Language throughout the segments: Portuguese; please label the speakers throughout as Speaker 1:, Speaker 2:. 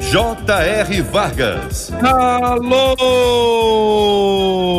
Speaker 1: J.R. Vargas.
Speaker 2: Alô,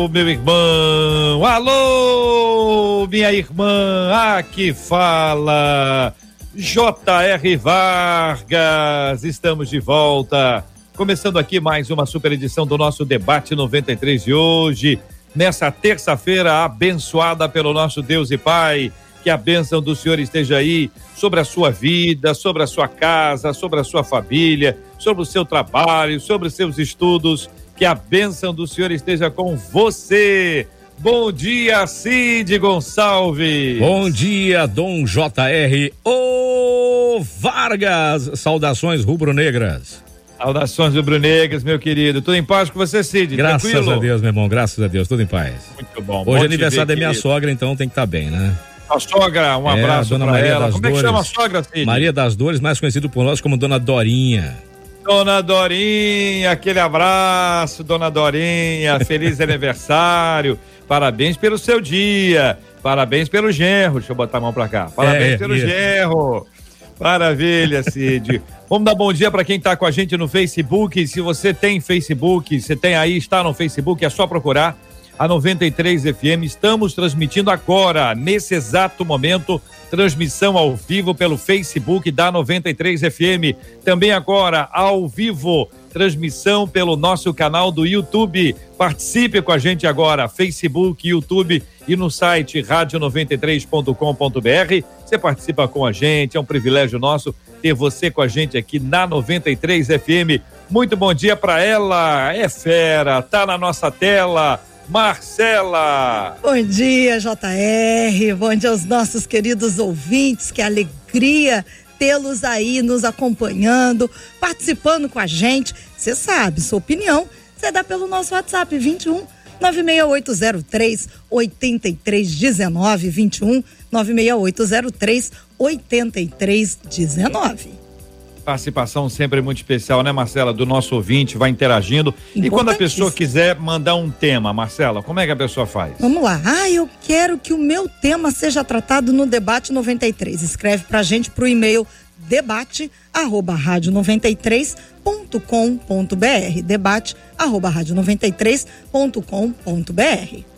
Speaker 2: meu irmão. Alô, minha irmã. Aqui fala J.R. Vargas. Estamos de volta. Começando aqui mais uma super edição do nosso debate 93 de hoje nessa terça-feira abençoada pelo nosso Deus e Pai. Que a bênção do Senhor esteja aí sobre a sua vida, sobre a sua casa, sobre a sua família, sobre o seu trabalho, sobre os seus estudos. Que a bênção do Senhor esteja com você. Bom dia, Cid Gonçalves.
Speaker 3: Bom dia, Dom JR. Ô Vargas. Saudações rubro-negras.
Speaker 2: Saudações rubro-negras, meu querido. Tudo em paz com você, Cid?
Speaker 3: Graças
Speaker 2: Tranquilo?
Speaker 3: a Deus, meu irmão. Graças a Deus. Tudo em paz.
Speaker 2: Muito bom.
Speaker 3: Hoje
Speaker 2: Bom
Speaker 3: é aniversário
Speaker 2: ver,
Speaker 3: da minha
Speaker 2: querido.
Speaker 3: sogra, então tem que estar bem, né?
Speaker 2: A sogra, um
Speaker 3: É,
Speaker 2: abraço
Speaker 3: Dona Maria
Speaker 2: ela.
Speaker 3: das
Speaker 2: Como é que
Speaker 3: Dores.
Speaker 2: chama a sogra, Cid?
Speaker 3: Maria das Dores, mais conhecido por nós como Dona Dorinha.
Speaker 2: Dona Dorinha, aquele abraço, Dona Dorinha, feliz aniversário, parabéns pelo seu dia, parabéns pelo genro, deixa eu botar a mão pra cá, parabéns
Speaker 3: É,
Speaker 2: pelo
Speaker 3: isso.
Speaker 2: genro, maravilha, Cid. Vamos dar bom dia para quem tá com a gente no Facebook, se você tem Facebook, você tem aí, está no Facebook, é só procurar a 93 FM. Estamos transmitindo agora, nesse exato momento, transmissão ao vivo pelo Facebook da 93 FM. Também agora, ao vivo, transmissão pelo nosso canal do YouTube. Participe com a gente agora, Facebook, YouTube e no site radio93.com.br. Você participa com a gente, é um privilégio nosso ter você com a gente aqui na 93 FM. Muito bom dia para ela, é fera, tá na nossa tela. Marcela.
Speaker 4: Bom dia, JR. Bom dia aos nossos queridos ouvintes. Que alegria tê-los aí nos acompanhando, participando com a gente. Você sabe, sua opinião, você dá pelo nosso WhatsApp 21 96803 8319 21 96803 8319.
Speaker 2: Participação sempre muito especial, né, Marcela? Do nosso ouvinte, vai interagindo. E quando a pessoa quiser mandar um tema, Marcela, como é que a pessoa faz?
Speaker 4: Vamos lá. Ah, eu quero que o meu tema seja tratado no debate 93. Escreve pra gente pro e-mail debate arroba rádio 93.com.br debate arroba rádio 93.com.br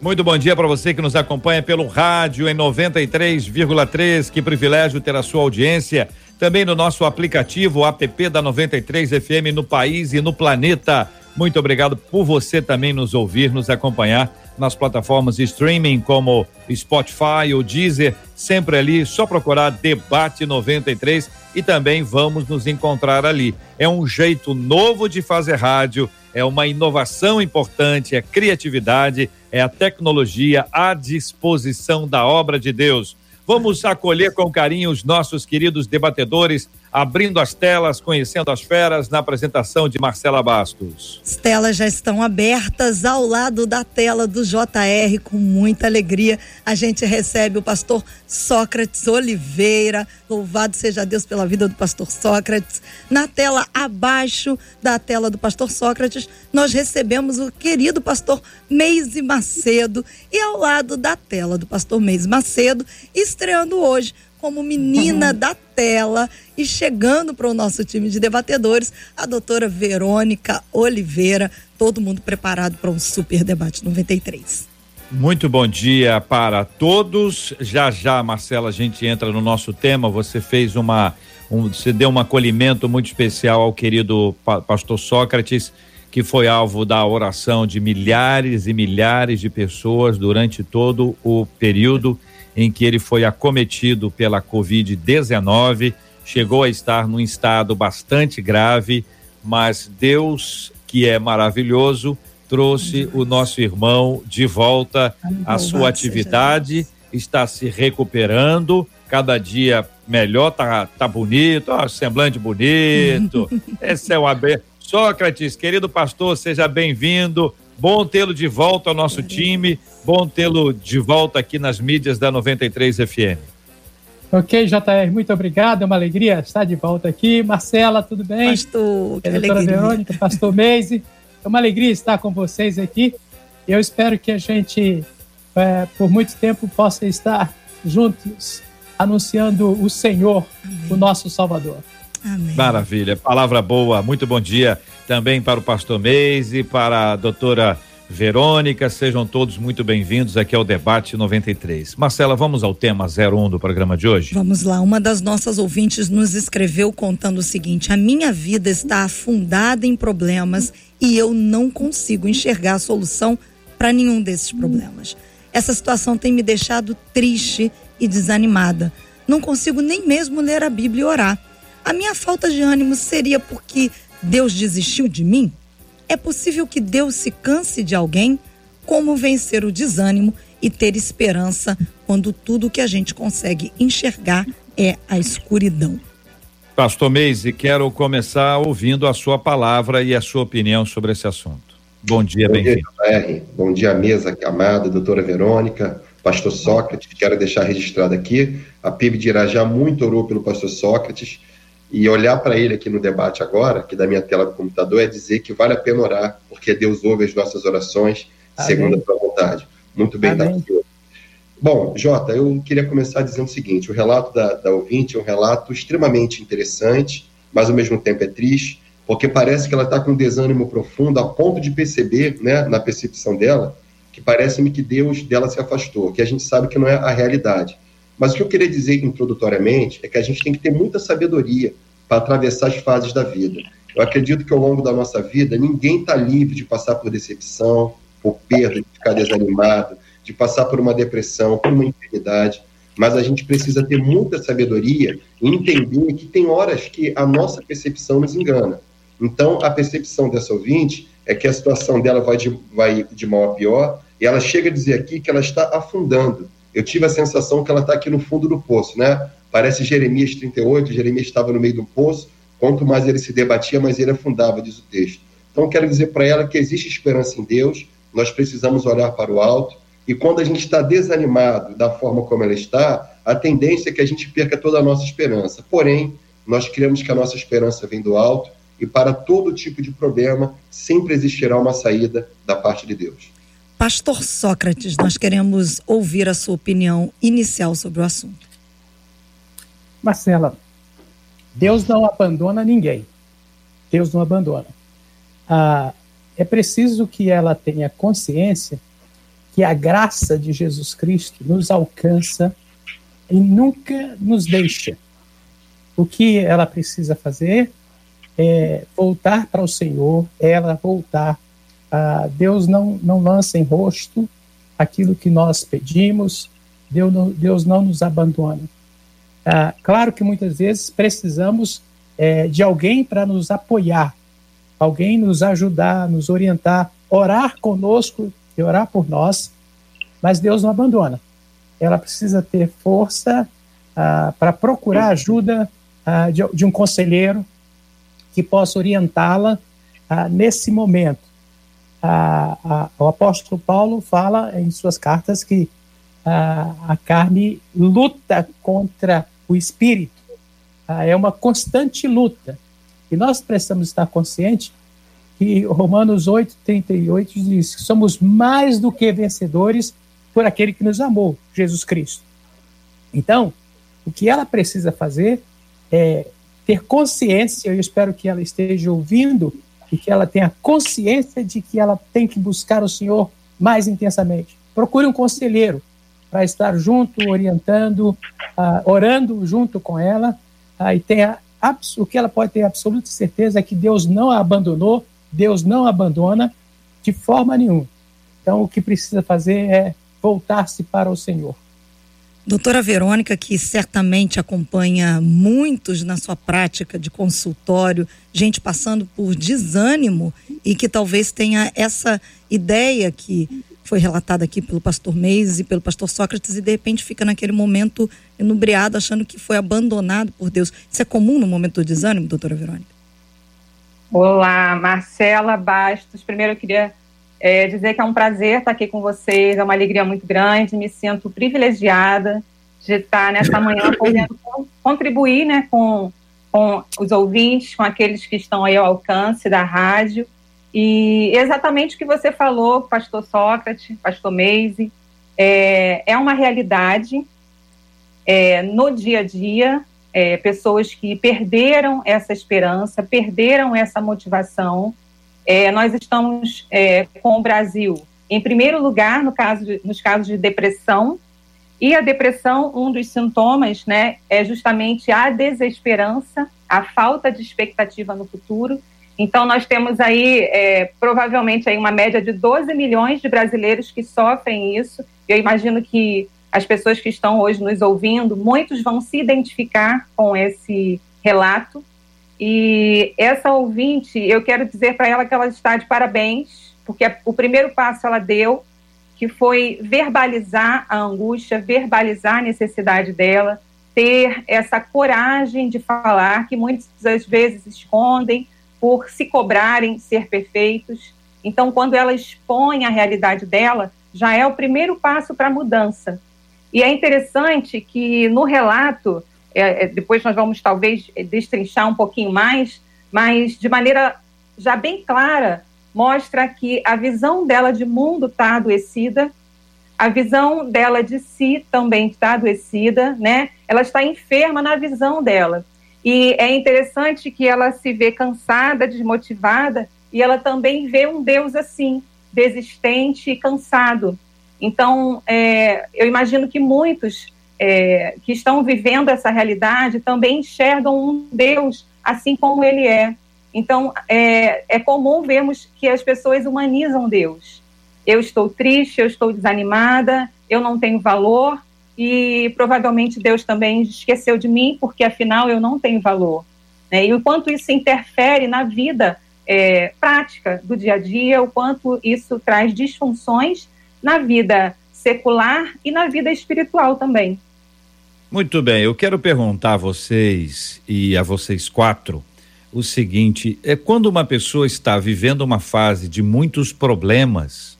Speaker 2: Muito bom dia para você que nos acompanha pelo rádio em 93,3. Que privilégio ter a sua audiência. Também no nosso aplicativo, app da 93 FM no país e no planeta. Muito obrigado por você também nos ouvir, nos acompanhar nas plataformas de streaming como Spotify ou Deezer, sempre ali, só procurar Debate 93 e também vamos nos encontrar ali. É um jeito novo de fazer rádio, é uma inovação importante, é criatividade, é a tecnologia à disposição da obra de Deus. Vamos acolher com carinho os nossos queridos debatedores, abrindo as telas, conhecendo as feras, na apresentação de Marcela Bastos.
Speaker 4: As telas já estão abertas ao lado da tela do JR, com muita alegria. A gente recebe o pastor Sócrates Oliveira. Louvado seja Deus pela vida do pastor Sócrates. Na tela abaixo da tela do pastor Sócrates, nós recebemos o querido pastor Meise Macedo. E ao lado da tela do pastor Meise Macedo, estreando hoje como menina da tela e chegando para o nosso time de debatedores, a doutora Verônica Oliveira. Todo mundo preparado para um super debate 93.
Speaker 2: Muito bom dia para todos. Já já, Marcela, a gente entra no nosso tema. Você fez uma, um, você deu um acolhimento muito especial ao querido pa pastor Sócrates, que foi alvo da oração de milhares e milhares de pessoas durante todo o período em que ele foi acometido pela Covid-19, chegou a estar num estado bastante grave, mas Deus, que é maravilhoso, trouxe o nosso irmão de volta à sua atividade, está se recuperando, cada dia melhor, tá, tá bonito, ó, semblante bonito. Esse é um aberto. Sócrates, querido pastor, seja bem-vindo. Bom tê-lo de volta ao nosso time. Bom tê-lo de volta aqui nas mídias da 93 FM.
Speaker 5: Ok, JR, muito obrigado. É uma alegria estar de volta aqui. Marcela, tudo bem?
Speaker 4: Pastor, que
Speaker 5: é, doutora
Speaker 4: alegria.
Speaker 5: Verônica, pastor Meise. É uma alegria estar com vocês aqui. Eu espero que a gente, é, por muito tempo, possa estar juntos anunciando o Senhor, Amém. o nosso Salvador.
Speaker 2: Amém. Maravilha, palavra boa. Muito bom dia também para o pastor Meise, para a doutora Verônica, sejam todos muito bem-vindos aqui ao Debate 93. Marcela, vamos ao tema 01 do programa de hoje?
Speaker 4: Vamos lá. Uma das nossas ouvintes nos escreveu contando o seguinte: A minha vida está afundada em problemas e eu não consigo enxergar a solução para nenhum desses problemas. Essa situação tem me deixado triste e desanimada. Não consigo nem mesmo ler a Bíblia e orar. A minha falta de ânimo seria porque Deus desistiu de mim? É possível que Deus se canse de alguém? Como vencer o desânimo e ter esperança quando tudo que a gente consegue enxergar é a escuridão?
Speaker 2: Pastor Meise, quero começar ouvindo a sua palavra e a sua opinião sobre esse assunto. Bom dia, bem-vindo.
Speaker 6: Bom dia, mesa amada, doutora Verônica, pastor Sócrates. Quero deixar registrado aqui, a PIB de Irajá muito orou pelo pastor Sócrates e olhar para ele aqui no debate agora, que da minha tela do computador, é dizer que vale a pena orar, porque Deus ouve as nossas orações Amém. segundo a sua vontade. Muito bem, Amém. Bom, Jota, eu queria começar dizendo o seguinte: o relato da, da ouvinte é um relato extremamente interessante, mas ao mesmo tempo é triste, porque parece que ela está com um desânimo profundo, a ponto de perceber, né, na percepção dela, que parece-me que Deus dela se afastou, que a gente sabe que não é a realidade. Mas o que eu queria dizer introdutoriamente é que a gente tem que ter muita sabedoria para atravessar as fases da vida. Eu acredito que ao longo da nossa vida, ninguém está livre de passar por decepção, por perda, de ficar desanimado, de passar por uma depressão, por uma enfermidade. Mas a gente precisa ter muita sabedoria e entender que tem horas que a nossa percepção nos engana. Então, a percepção dessa ouvinte é que a situação dela vai de, vai de mal a pior, e ela chega a dizer aqui que ela está afundando eu tive a sensação que ela está aqui no fundo do poço, né? Parece Jeremias 38, Jeremias estava no meio do poço, quanto mais ele se debatia, mais ele afundava, diz o texto. Então, quero dizer para ela que existe esperança em Deus, nós precisamos olhar para o alto, e quando a gente está desanimado da forma como ela está, a tendência é que a gente perca toda a nossa esperança. Porém, nós queremos que a nossa esperança vem do alto, e para todo tipo de problema, sempre existirá uma saída da parte de Deus.
Speaker 4: Pastor Sócrates, nós queremos ouvir a sua opinião inicial sobre o assunto.
Speaker 5: Marcela, Deus não abandona ninguém. Deus não abandona. Ah, é preciso que ela tenha consciência que a graça de Jesus Cristo nos alcança e nunca nos deixa. O que ela precisa fazer é voltar para o Senhor, ela voltar ah, Deus não, não lança em rosto aquilo que nós pedimos, Deus não, Deus não nos abandona. Ah, claro que muitas vezes precisamos é, de alguém para nos apoiar, alguém nos ajudar, nos orientar, orar conosco e orar por nós, mas Deus não abandona. Ela precisa ter força ah, para procurar ajuda ah, de, de, um conselheiro que possa orientá-la ah, nesse momento a, a, o apóstolo Paulo fala em suas cartas que a, a carne luta contra o espírito. é uma constante luta. E nós precisamos estar conscientes que Romanos 8, 38 diz que somos mais do que vencedores por aquele que nos amou, Jesus Cristo. Então, o que ela precisa fazer é ter consciência, eu espero que ela esteja ouvindo e que ela tenha consciência de que ela tem que buscar o Senhor mais intensamente. Procure um conselheiro para estar junto, orientando, uh, orando junto com ela, uh, e tenha o que ela pode ter absoluta certeza é que Deus não a abandonou, Deus não a abandona de forma nenhuma. Então, o que precisa fazer é voltar-se para o Senhor.
Speaker 4: Doutora Verônica, que certamente acompanha muitos na sua prática de consultório, gente passando por desânimo e que talvez tenha essa ideia que foi relatada aqui pelo pastor Meis e pelo pastor Sócrates e de repente fica naquele momento enubriado, achando que foi abandonado por Deus. Isso é comum no momento do desânimo, doutora Verônica?
Speaker 7: Olá, Marcela Bastos. Primeiro eu queria é, dizer que é um prazer estar aqui com vocês, é uma alegria muito grande, me sinto privilegiada de estar nessa manhã podendo contribuir né, com, com os ouvintes, com aqueles que estão aí ao alcance da rádio. E exatamente o que você falou, pastor Sócrates, pastor Meise, é, é uma realidade é, no dia a dia, é, pessoas que perderam essa esperança, perderam essa motivação. É, nós estamos é, com o Brasil em primeiro lugar no caso de, nos casos de depressão, e a depressão, um dos sintomas, né, é justamente a desesperança, a falta de expectativa no futuro. Então, nós temos aí, é, provavelmente, aí uma média de 12 milhões de brasileiros que sofrem isso. Eu imagino que as pessoas que estão hoje nos ouvindo, muitos vão se identificar com esse relato. E essa ouvinte, eu quero dizer para ela que ela está de parabéns, porque o primeiro passo ela deu, que foi verbalizar a angústia, verbalizar a necessidade dela, ter essa coragem de falar, que muitas vezes escondem por se cobrarem ser perfeitos. Então, quando ela expõe a realidade dela, já é o primeiro passo para a mudança. E é interessante que no relato, é, é, depois nós vamos talvez destrinchar um pouquinho mais, mas de maneira já bem clara, mostra que a visão dela de mundo está adoecida, a visão dela de si também está adoecida, né? Ela está enferma na visão dela. E é interessante que ela se vê cansada, desmotivada, e ela também vê um Deus assim, desistente e cansado. Então, é, eu imagino que muitos é, que estão vivendo essa realidade também enxergam um Deus assim como ele é. Então, é, é comum vermos que as pessoas humanizam Deus. Eu estou triste, eu estou desanimada, eu não tenho valor e provavelmente Deus também esqueceu de mim porque afinal eu não tenho valor. Né? E o quanto isso interfere na vida é, prática do dia a dia, o quanto isso traz disfunções na vida secular e na vida espiritual também.
Speaker 2: Muito bem, eu quero perguntar a vocês e a vocês quatro o seguinte: é quando uma pessoa está vivendo uma fase de muitos problemas,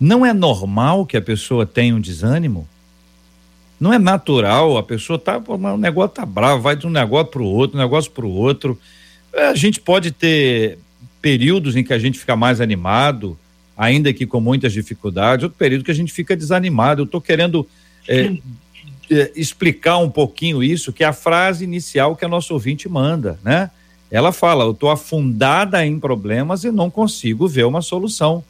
Speaker 2: não é normal que a pessoa tenha um desânimo? Não é natural, a pessoa tá, o negócio tá bravo, vai de um negócio para o outro, um negócio para o outro. É, a gente pode ter períodos em que a gente fica mais animado, ainda que com muitas dificuldades, outro período que a gente fica desanimado. Eu estou querendo é, explicar um pouquinho isso, que é a frase inicial que a nossa ouvinte manda, né? Ela fala: Eu estou afundada em problemas e não consigo ver uma solução.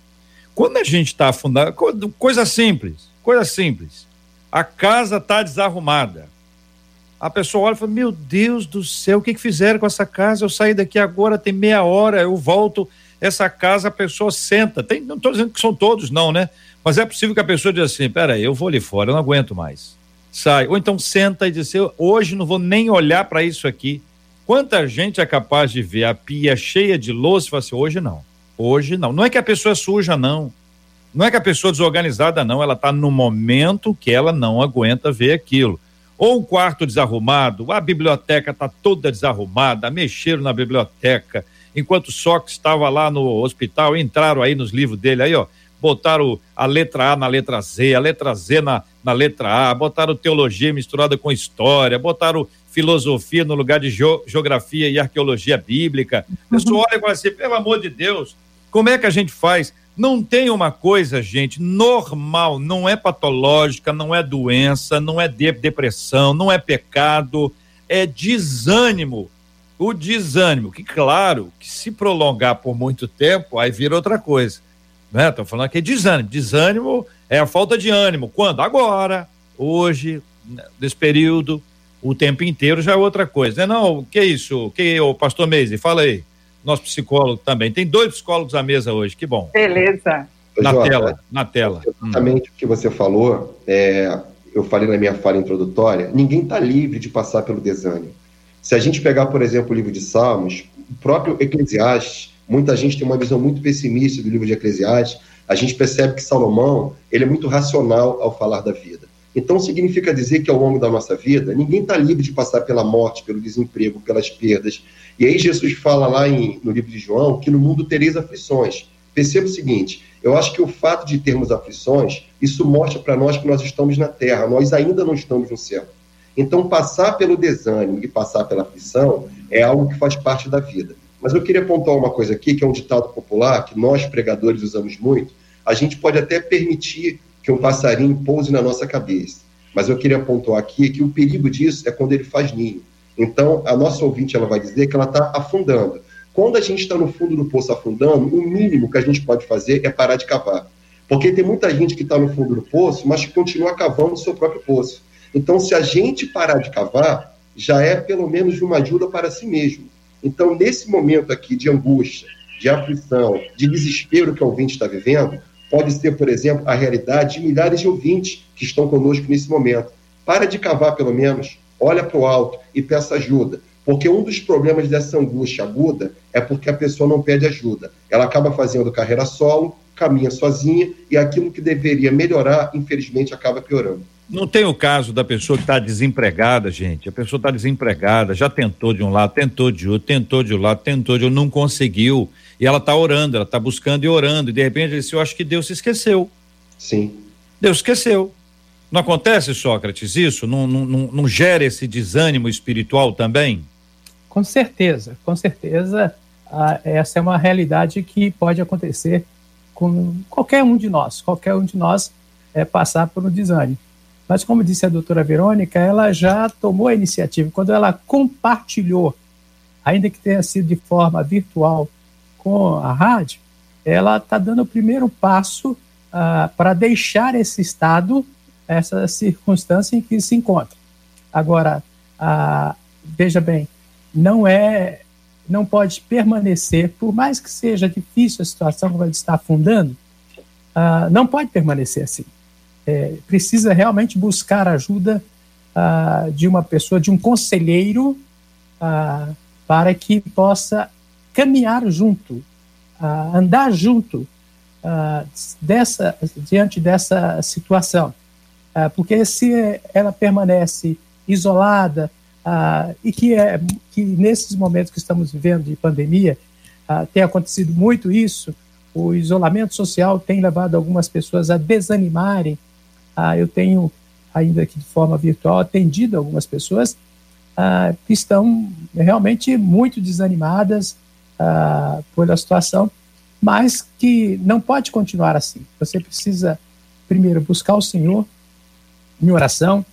Speaker 2: Quando a gente está afundado, coisa simples, coisa simples. A casa está desarrumada. A pessoa olha e fala: Meu Deus do céu, o que, que fizeram com essa casa? Eu saí daqui agora, tem meia hora, eu volto essa casa a pessoa senta. Tem, não estou dizendo que são todos, não, né? Mas é possível que a pessoa diga assim: peraí, eu vou ali fora, eu não aguento mais. Sai. Ou então senta e diz: hoje não vou nem olhar para isso aqui. Quanta gente é capaz de ver a pia cheia de louça e falar assim: hoje não, hoje não. Não é que a pessoa é suja, não. Não é que a pessoa é desorganizada, não. Ela está no momento que ela não aguenta ver aquilo. Ou um quarto desarrumado, a biblioteca está toda desarrumada, mexeram na biblioteca enquanto Sócrates estava lá no hospital, entraram aí nos livros dele aí, ó, botaram a letra A na letra Z, a letra Z na, na letra A, botaram teologia misturada com história, botaram filosofia no lugar de geografia e arqueologia bíblica. A pessoa olha e fala assim, pelo amor de Deus, como é que a gente faz? Não tem uma coisa, gente, normal, não é patológica, não é doença, não é depressão, não é pecado, é desânimo o desânimo, que claro, que se prolongar por muito tempo, aí vira outra coisa. Né? Estou falando aqui desânimo. Desânimo é a falta de ânimo. Quando? Agora, hoje, nesse período, o tempo inteiro já é outra coisa. Né? Não, que isso? Que o pastor Meise, fala aí. Nosso psicólogo também. Tem dois psicólogos à mesa hoje, que bom.
Speaker 7: Beleza.
Speaker 2: Na Jota, tela, na tela.
Speaker 6: Exatamente hum. o que você falou, é, eu falei na minha fala introdutória, ninguém está livre de passar pelo desânimo. Se a gente pegar, por exemplo, o livro de Salmos, o próprio Eclesiastes, muita gente tem uma visão muito pessimista do livro de Eclesiastes, a gente percebe que Salomão ele é muito racional ao falar da vida. Então, significa dizer que ao longo da nossa vida, ninguém está livre de passar pela morte, pelo desemprego, pelas perdas. E aí Jesus fala lá em, no livro de João que no mundo tereis aflições. Perceba o seguinte, Eu acho que o fato de termos aflições, isso mostra para nós que nós estamos na terra, nós ainda não estamos no céu. Então, passar pelo desânimo e passar pela aflição é algo que faz parte da vida. Mas eu queria apontar uma coisa aqui, que é um ditado popular, que nós pregadores usamos muito. A gente pode até permitir que um passarinho pouse na nossa cabeça. Mas eu queria pontuar aqui que o perigo disso é quando ele faz ninho. Então, a nossa ouvinte ela vai dizer que ela está afundando. Quando a gente está no fundo do poço afundando, o mínimo que a gente pode fazer é parar de cavar. Porque tem muita gente que está no fundo do poço, mas continua cavando o seu próprio poço. Então, se a gente parar de cavar, já é pelo menos uma ajuda para si mesmo. Então, nesse momento aqui de angústia, de aflição, de desespero que o ouvinte está vivendo, pode ser, por exemplo, a realidade de milhares de ouvintes que estão conosco nesse momento. Para de cavar, pelo menos, olha para o alto e peça ajuda. Porque um dos problemas dessa angústia aguda é porque a pessoa não pede ajuda. Ela acaba fazendo carreira solo, caminha sozinha e aquilo que deveria melhorar, infelizmente, acaba piorando.
Speaker 2: Não tem o caso da pessoa que está desempregada, gente. A pessoa está desempregada, já tentou de um lado, tentou de outro, tentou de um lado, tentou de outro, não conseguiu. E ela está orando, ela está buscando e orando. E de repente ele disse: Eu acho que Deus se esqueceu.
Speaker 6: Sim.
Speaker 2: Deus esqueceu. Não acontece, Sócrates, isso? Não, não, não, não gera esse desânimo espiritual também?
Speaker 5: Com certeza, com certeza, ah, essa é uma realidade que pode acontecer com qualquer um de nós, qualquer um de nós é passar por um desânimo. Mas como disse a doutora Verônica, ela já tomou a iniciativa. Quando ela compartilhou, ainda que tenha sido de forma virtual com a rádio, ela está dando o primeiro passo ah, para deixar esse estado, essa circunstância em que se encontra. Agora, ah, veja bem, não é, não pode permanecer, por mais que seja difícil a situação, como ele está afundando, uh, não pode permanecer assim. É, precisa realmente buscar ajuda uh, de uma pessoa, de um conselheiro, uh, para que possa caminhar junto, andar junto dessa, diante dessa situação. porque se ela permanece isolada, ah, e que, é, que nesses momentos que estamos vivendo de pandemia, ah, tem acontecido muito isso, o isolamento social tem levado algumas pessoas a desanimarem. Ah, eu tenho, ainda que de forma virtual, atendido algumas pessoas ah, que estão realmente muito desanimadas ah, pela situação, mas que não pode continuar assim. Você precisa, primeiro, buscar o Senhor em oração,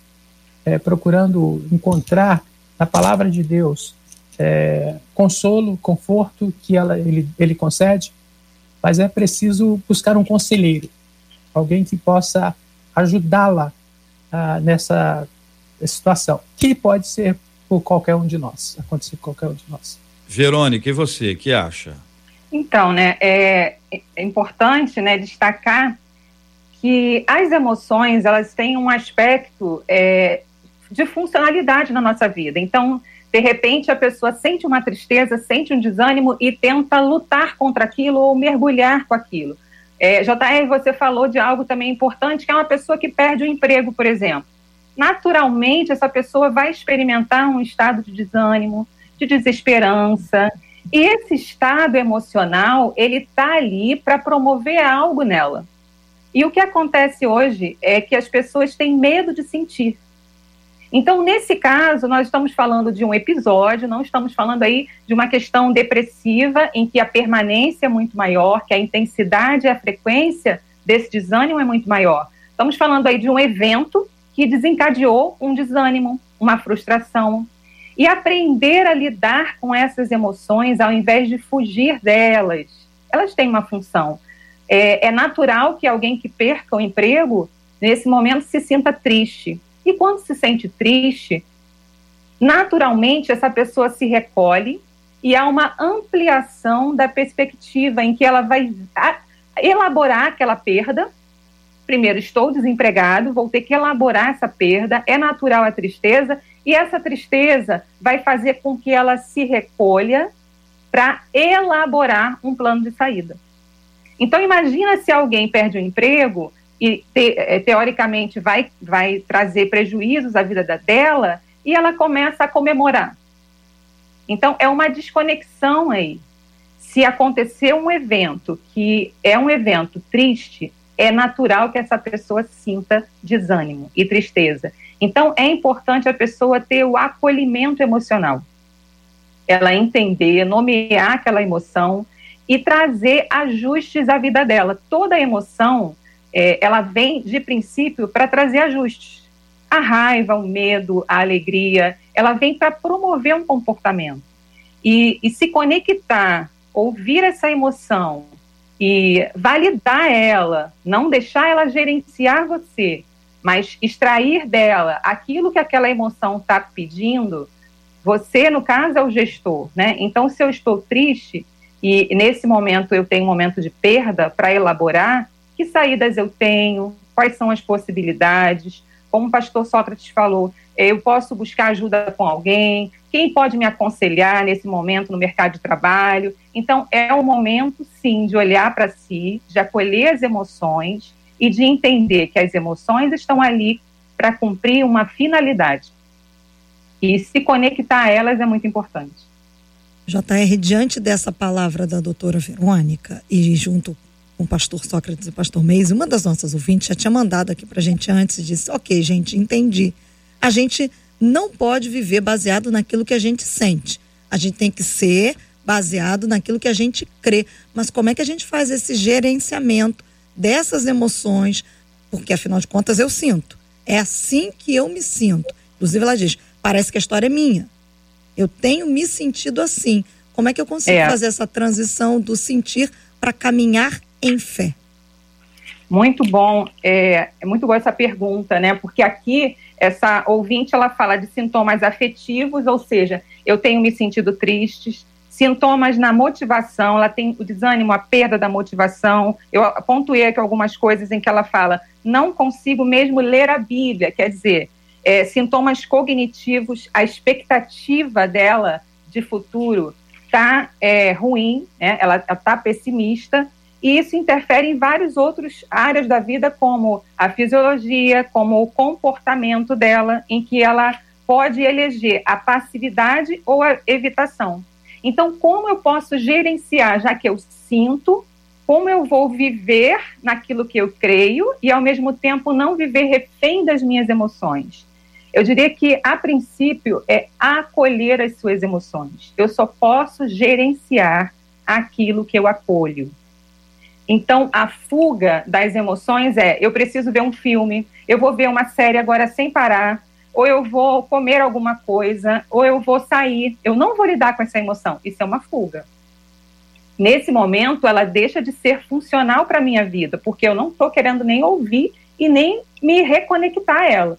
Speaker 5: é, procurando encontrar na palavra de Deus é, consolo, conforto que ela, ele, ele concede, mas é preciso buscar um conselheiro, alguém que possa ajudá-la ah, nessa situação, que pode ser por qualquer um de nós, acontecer com qualquer um de nós.
Speaker 2: Verônica, e você, que acha?
Speaker 7: Então, né, é, é importante, né, destacar que as emoções, elas têm um aspecto é, de funcionalidade na nossa vida. Então, de repente, a pessoa sente uma tristeza, sente um desânimo e tenta lutar contra aquilo ou mergulhar com aquilo. É, JR, você falou de algo também importante, que é uma pessoa que perde o emprego, por exemplo. Naturalmente, essa pessoa vai experimentar um estado de desânimo, de desesperança. E esse estado emocional, ele está ali para promover algo nela. E o que acontece hoje é que as pessoas têm medo de sentir. Então, nesse caso, nós estamos falando de um episódio, não estamos falando aí de uma questão depressiva, em que a permanência é muito maior, que a intensidade e a frequência desse desânimo é muito maior. Estamos falando aí de um evento que desencadeou um desânimo, uma frustração. E aprender a lidar com essas emoções ao invés de fugir delas. Elas têm uma função. É, é natural que alguém que perca o emprego, nesse momento, se sinta triste e quando se sente triste, naturalmente essa pessoa se recolhe e há uma ampliação da perspectiva em que ela vai elaborar aquela perda. Primeiro, estou desempregado, vou ter que elaborar essa perda, é natural a tristeza, e essa tristeza vai fazer com que ela se recolha para elaborar um plano de saída. Então, imagina se alguém perde o emprego e te, é, teoricamente vai, vai trazer prejuízos à vida dela, e ela começa a comemorar. Então, é uma desconexão aí. se acontecer um evento que é um evento triste, é natural que essa pessoa sinta desânimo e tristeza. Então, é importante a pessoa ter o acolhimento emocional. Ela entender, nomear aquela emoção e trazer ajustes à vida dela. Toda emoção, é, ela vem de princípio para trazer ajustes. A raiva, o medo, a alegria, ela vem para promover um comportamento. E, e se conectar, ouvir essa emoção e validar ela, não deixar ela gerenciar você, mas extrair dela aquilo que aquela emoção está pedindo, você, no caso, é o gestor, né? Então, se eu estou triste e nesse momento eu tenho um momento de perda para elaborar, que saídas eu tenho, quais são as possibilidades, como o pastor Sócrates falou, eu posso buscar ajuda com alguém, quem pode me aconselhar nesse momento no mercado de trabalho. Então, é o momento, sim, de olhar para si, de acolher as emoções e de entender que as emoções estão ali para cumprir uma finalidade. E se conectar a elas é muito importante.
Speaker 4: JR, diante dessa palavra da doutora Verônica e junto com o pastor Sócrates e o pastor Meis, uma das nossas ouvintes já tinha mandado aqui para a gente antes e disse: Ok, gente, entendi. A gente não pode viver baseado naquilo que a gente sente. A gente tem que ser baseado naquilo que a gente crê. Mas como é que a gente faz esse gerenciamento dessas emoções? Porque afinal de contas eu sinto. É assim que eu me sinto. Inclusive ela diz: parece que a história é minha. Eu tenho me sentido assim. Como é que eu consigo é. fazer essa transição do sentir para caminhar em fé?
Speaker 7: Muito bom, é, é muito boa essa pergunta, né? Porque aqui essa ouvinte ela fala de sintomas afetivos, ou seja, eu tenho me sentido triste, sintomas na motivação, ela tem o desânimo, a perda da motivação. Eu pontuei aqui algumas coisas em que ela fala, não consigo mesmo ler a Bíblia, quer dizer, é, sintomas cognitivos, a expectativa dela de futuro está é, ruim, né? ela está pessimista, e isso interfere em várias outras áreas da vida, como a fisiologia, como o comportamento dela, em que ela pode eleger a passividade ou a evitação. Então, como eu posso gerenciar, já que eu sinto, como eu vou viver naquilo que eu creio e, ao mesmo tempo, não viver refém das minhas emoções? Eu diria que, a princípio, é acolher as suas emoções. Eu só posso gerenciar aquilo que eu acolho. Então, a fuga das emoções é: eu preciso ver um filme, eu vou ver uma série agora sem parar, ou eu vou comer alguma coisa, ou eu vou sair. Eu não vou lidar com essa emoção. Isso é uma fuga. Nesse momento, ela deixa de ser funcional para a minha vida, porque eu não estou querendo nem ouvir e nem me reconectar a ela.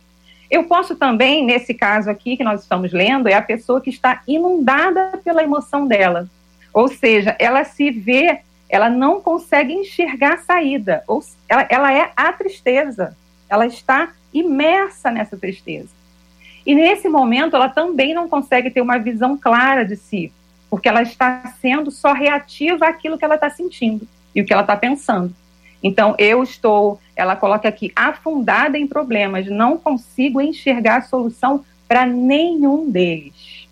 Speaker 7: Eu posso também, nesse caso aqui que nós estamos lendo, é a pessoa que está inundada pela emoção dela. Ou seja, ela se vê ela não consegue enxergar a saída, ou ela, ela é a tristeza, ela está imersa nessa tristeza. E nesse momento ela também não consegue ter uma visão clara de si, porque ela está sendo só reativa àquilo que ela está sentindo e o que ela está pensando. Então, eu estou, ela coloca aqui, afundada em problemas, não consigo enxergar a solução para nenhum deles.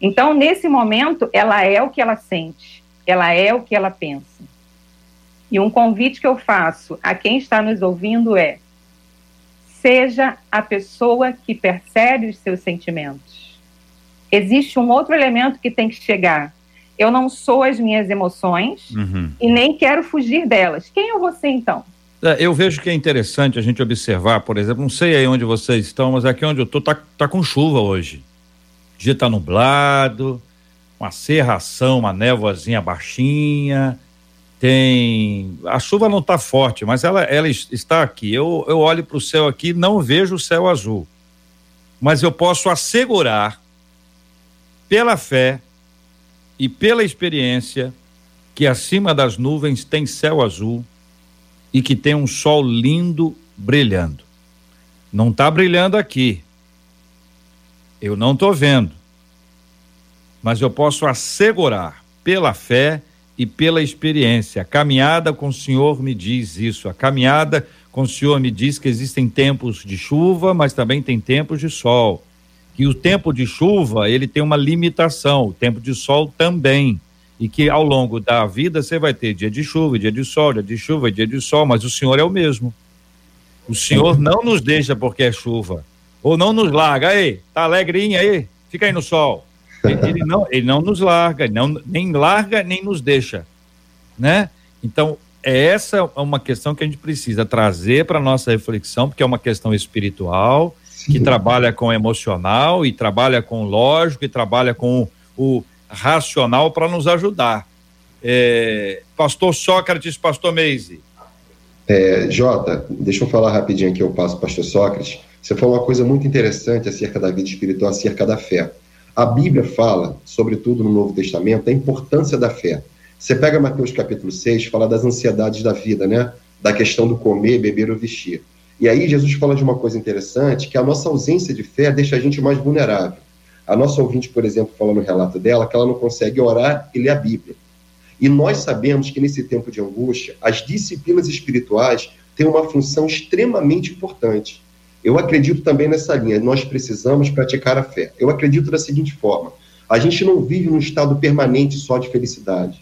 Speaker 7: Então, nesse momento, ela é o que ela sente ela é o que ela pensa. E um convite que eu faço a quem está nos ouvindo é: seja a pessoa que percebe os seus sentimentos. Existe um outro elemento que tem que chegar. Eu não sou as minhas emoções uhum. e nem quero fugir delas. Quem é você então?
Speaker 2: É, eu vejo que é interessante a gente observar, por exemplo, não sei aí onde vocês estão, mas aqui onde eu estou tá, tá com chuva hoje. O dia está nublado, uma serração, uma névoazinha baixinha. Tem. A chuva não está forte, mas ela, ela está aqui. Eu, eu olho para o céu aqui não vejo o céu azul. Mas eu posso assegurar, pela fé e pela experiência, que acima das nuvens tem céu azul e que tem um sol lindo brilhando. Não está brilhando aqui. Eu não estou vendo mas eu posso assegurar pela fé e pela experiência. A caminhada com o Senhor me diz isso. A caminhada com o Senhor me diz que existem tempos de chuva, mas também tem tempos de sol. Que o tempo de chuva, ele tem uma limitação, o tempo de sol também. e que ao longo da vida você vai ter dia de chuva, dia de sol, dia de chuva, dia de sol, mas o Senhor é o mesmo. O Senhor não nos deixa porque é chuva, ou não nos larga, aí, tá alegrinha aí, fica aí no sol. Ele não, ele não nos larga, não, nem larga, nem nos deixa, né? Então, é essa uma questão que a gente precisa trazer para nossa reflexão, porque é uma questão espiritual, Sim. que trabalha com emocional e trabalha com lógico e trabalha com o, racional para nos ajudar. É, pastor Sócrates, pastor Meise.
Speaker 6: É, Jota, deixa eu falar rapidinho aqui, eu passo pastor Sócrates. Você falou uma coisa muito interessante acerca da vida espiritual, acerca da fé. A Bíblia fala, sobretudo no Novo Testamento, a importância da fé. Você pega Mateus capítulo 6, fala das ansiedades da vida, né? Da questão do comer, beber ou vestir. E aí Jesus fala de uma coisa interessante, que a nossa ausência de fé deixa a gente mais vulnerável. A nossa ouvinte, por exemplo, falou no relato dela que ela não consegue orar e ler a Bíblia. E nós sabemos que nesse tempo de angústia, as disciplinas espirituais têm uma função extremamente importante. Eu acredito também nessa linha, nós precisamos praticar a fé. Eu acredito da seguinte forma: a gente não vive num estado permanente só de felicidade.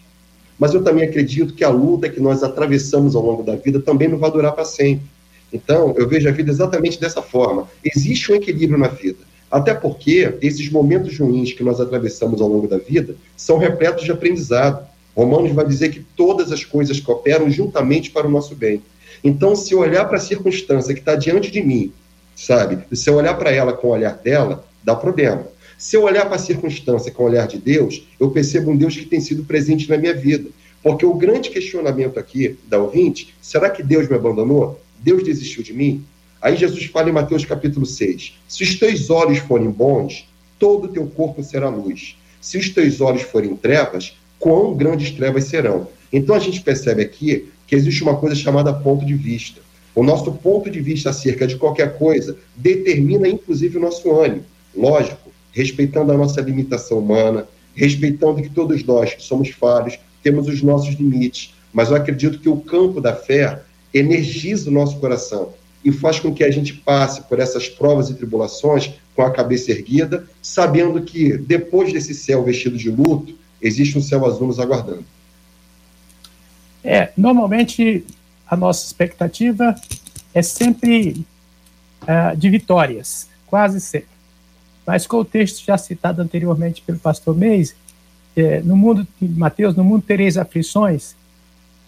Speaker 6: Mas eu também acredito que a luta que nós atravessamos ao longo da vida também não vai durar para sempre. Então, eu vejo a vida exatamente dessa forma. Existe um equilíbrio na vida. Até porque esses momentos ruins que nós atravessamos ao longo da vida são repletos de aprendizado. Romanos vai dizer que todas as coisas cooperam juntamente para o nosso bem. Então, se eu olhar para a circunstância que está diante de mim, sabe? Se eu olhar para ela com o olhar dela, dá problema. Se eu olhar para a circunstância com o olhar de Deus, eu percebo um Deus que tem sido presente na minha vida. Porque o grande questionamento aqui da ouvinte, será que Deus me abandonou? Deus desistiu de mim? Aí Jesus fala em Mateus capítulo 6: Se os teus olhos forem bons, todo o teu corpo será luz. Se os teus olhos forem trevas, quão grandes trevas serão. Então a gente percebe aqui que existe uma coisa chamada ponto de vista. O nosso ponto de vista acerca de qualquer coisa determina inclusive o nosso ânimo. Lógico, respeitando a nossa limitação humana, respeitando que todos nós somos falhos, temos os nossos limites, mas eu acredito que o campo da fé energiza o nosso coração e faz com que a gente passe por essas provas e tribulações com a cabeça erguida, sabendo que depois desse céu vestido de luto, existe um céu azul nos aguardando.
Speaker 5: É, normalmente a nossa expectativa é sempre uh, de vitórias, quase sempre. Mas com o texto já citado anteriormente pelo pastor Meise, é, no mundo de Mateus, no mundo tereis aflições,